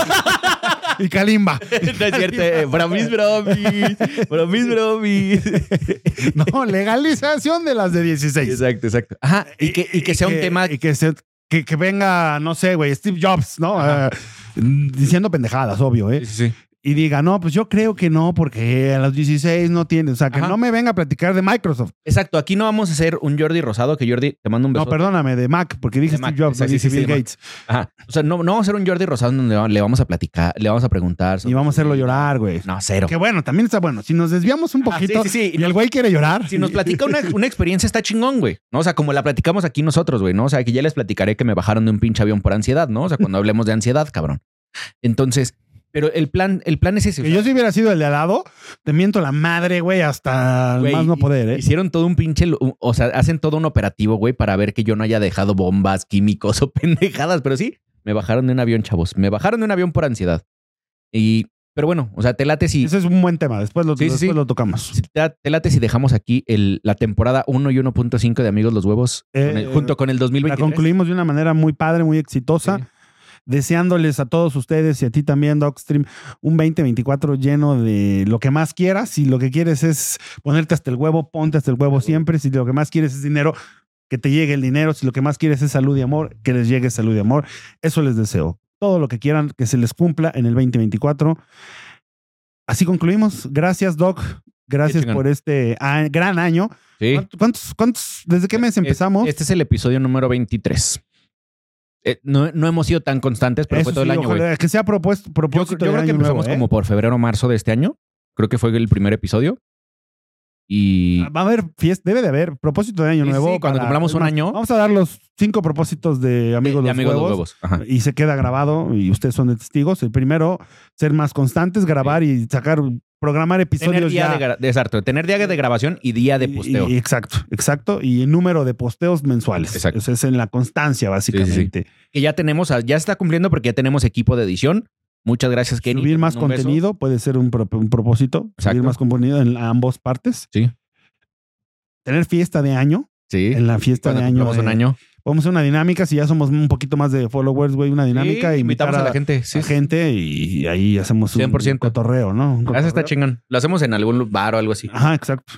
y Kalimba. No es cierto, eh, bromis, bromis, bromis, bromis. No, legalización de las de 16. Exacto, exacto. Ajá, y que, y que sea un tema Y que, se- que, que venga, no sé, güey, Steve Jobs, ¿no? Eh, diciendo pendejadas, obvio, ¿eh? Sí, sí. Y diga, no, pues yo creo que no, porque a los 16 no tiene. O sea, que Ajá. no me venga a platicar de Microsoft. Exacto, aquí no vamos a hacer un Jordi Rosado, que Jordi te mando un beso. No, perdóname, de Mac, porque dije Steve Jobs, sí, sí, Bill. Gates. Ajá. O sea, no, no vamos a hacer un Jordi Rosado donde le vamos a platicar, le vamos a preguntar. Y vamos a hacerlo llorar, güey. No, cero. Que bueno, también está bueno. Si nos desviamos un Ah, sí, poquito sí, sí. y el güey quiere llorar. Si nos platica una, una experiencia, está chingón, güey. ¿No? O sea, como la platicamos aquí nosotros, güey, ¿no? O sea, que ya les platicaré que me bajaron de un pinche avión por ansiedad, ¿no? O sea, cuando hablemos de ansiedad, cabrón. Entonces, pero el plan, el plan es ese. Que yo si hubiera sido el de al lado, te miento la madre, güey, hasta Güey, más no poder, ¿eh? Hicieron todo un pinche, o sea, hacen todo un operativo, güey, para ver que yo no haya dejado bombas, químicos o pendejadas, pero sí, me bajaron de un avión, chavos. Me bajaron de un avión por ansiedad. Y, pero bueno, o sea, te late si, Ese es un buen tema. Después lo, Sí, después sí. lo tocamos. si te, te late si dejamos aquí el, la temporada 1 y 1.5 de Amigos los Huevos con el- Eh, junto con el La 2023. concluimos de una manera muy padre, muy exitosa. Sí. Deseándoles a todos ustedes y a ti también, Docstream, un 2024 lleno de lo que más quieras. Si lo que quieres es ponerte hasta el huevo, ponte hasta el huevo siempre. Si lo que más quieres es dinero, que te llegue el dinero. Si lo que más quieres es salud y amor, que les llegue salud y amor. Eso les deseo. Todo lo que quieran, que se les cumpla en el 2024. Así concluimos. Gracias, Doc. Gracias por este gran año. Sí. ¿Cuántos, cuántos, desde qué mes empezamos? Este es el episodio número 23. Eh, no, no hemos sido tan constantes, pero Eso fue todo sí, el año, ojalá que sea propuesto, Yo, propósito yo de creo que empezamos nuevo, ¿eh? como por febrero o marzo de este año. Creo que fue el primer episodio. Y Va a haber fiesta, debe de haber propósito de año Sí, nuevo. sí, cuando cumplamos es un año. Vamos a dar los cinco propósitos de amigos, de huevos, los huevos. Y se queda grabado y ustedes son de testigos. El primero, ser más constantes, grabar y sacar, programar Tener episodios día, ya. de, exacto, tener día de grabación y día de posteo. y- exacto, exacto. Y el número de posteos mensuales. Exacto. Eso es en la constancia, básicamente. que ya tenemos, ya está cumpliendo porque ya tenemos equipo de edición. Muchas gracias, Kenny. Subir más beso. contenido puede ser un, pro- un propósito. Exacto. Subir más contenido en ambas partes. Sí. Tener fiesta de año. Sí. En la fiesta Cuando de año. un año. Vamos a hacer una dinámica, si ya somos un poquito más de followers, güey, una dinámica. Sí, invitar invitamos a la gente. Sí, a gente y ahí hacemos un, 100%. cotorreo, ¿no? Un Ah, Eso está chingón. Lo hacemos en algún bar o algo así. Ajá, exacto.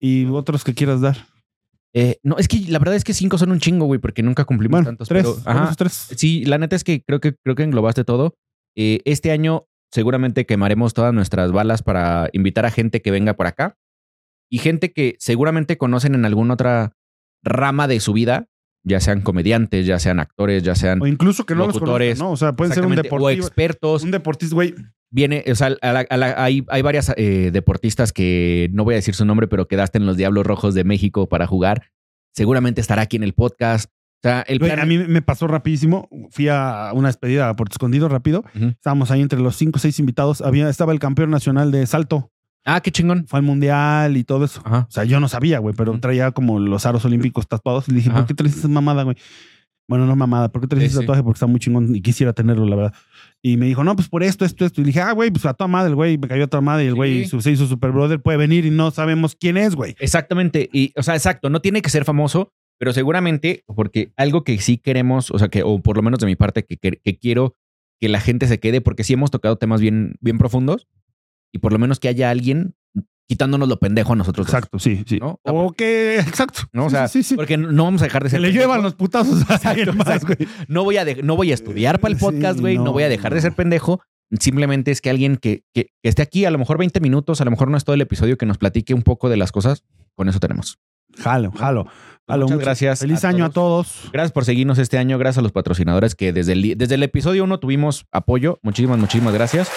Y otros que quieras dar. Eh, no, es que la verdad es que cinco son un chingo, güey, porque nunca cumplimos Bueno, tantos. tres. pero- ajá. tres. Sí, la neta es que creo que creo que englobaste todo. Eh, este año seguramente quemaremos todas nuestras balas para invitar a gente que venga por acá y gente que seguramente conocen en alguna otra rama de su vida, ya sean comediantes, ya sean actores, ya sean O incluso que no los locutores, conozcan, ¿no? O sea, pueden ser un exactamente, o expertos. Un deportista, güey. Viene, o sea, a la- a la- hay, hay varias eh, deportistas que no voy a decir su nombre, pero quedaste en los Diablos Rojos de México para jugar. Seguramente estará aquí en el podcast. O sea, el Güey, plan- a mí me pasó rapidísimo. Fui a una despedida por escondido rápido. Estábamos ahí entre los cinco o seis invitados. Había, estaba el campeón nacional de salto. Ah, qué chingón. Fue al mundial y todo eso. Ajá. O sea, yo no sabía, güey, pero traía como los aros olímpicos tatuados. Y le dije, Ajá. ¿por qué traes esa mamada, güey? Bueno, no mamada, ¿por qué traes Sí, ese sí. tatuaje? Porque está muy chingón y quisiera tenerlo, la verdad. Y me dijo, no, pues por esto, esto, esto. Y le dije, ah, güey, pues a toda madre, el güey, me cayó a toda madre y el Sí. güey su- se hizo super brother, puede venir y no sabemos quién es, güey. Exactamente. Y, o sea, exacto. No tiene que ser famoso, pero seguramente, porque algo que sí queremos, o sea, que, o por lo menos de mi parte, que, que- que quiero que la gente se quede, porque sí hemos tocado temas bien, bien profundos, y por lo menos que haya alguien quitándonos lo pendejo a nosotros. dos, Exacto, sí, sí. ¿no? O que, exacto. ¿no? O sea, sí, sí. porque no vamos a dejar de Se ser. le pendejos. llevan los putazos a más, exacto. güey. No voy a, de- no voy a estudiar para el podcast, güey. no, no, voy a dejar de ser pendejo, Simplemente es que alguien que, que, que esté aquí, a lo mejor 20 minutos, a lo mejor no es todo el episodio, que nos platique un poco de las cosas. Con eso tenemos. Jalo, jalo. jalo Muchas gracias Feliz a año a todos. Gracias por seguirnos este año. Gracias a los patrocinadores que desde el, desde el episodio 1 tuvimos apoyo. Muchísimas, muchísimas gracias.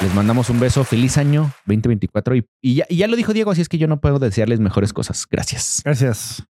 Les mandamos un beso. Feliz año 2024. Y, ya, y ya lo dijo Diego, así es que yo no puedo desearles mejores cosas. Gracias. Gracias.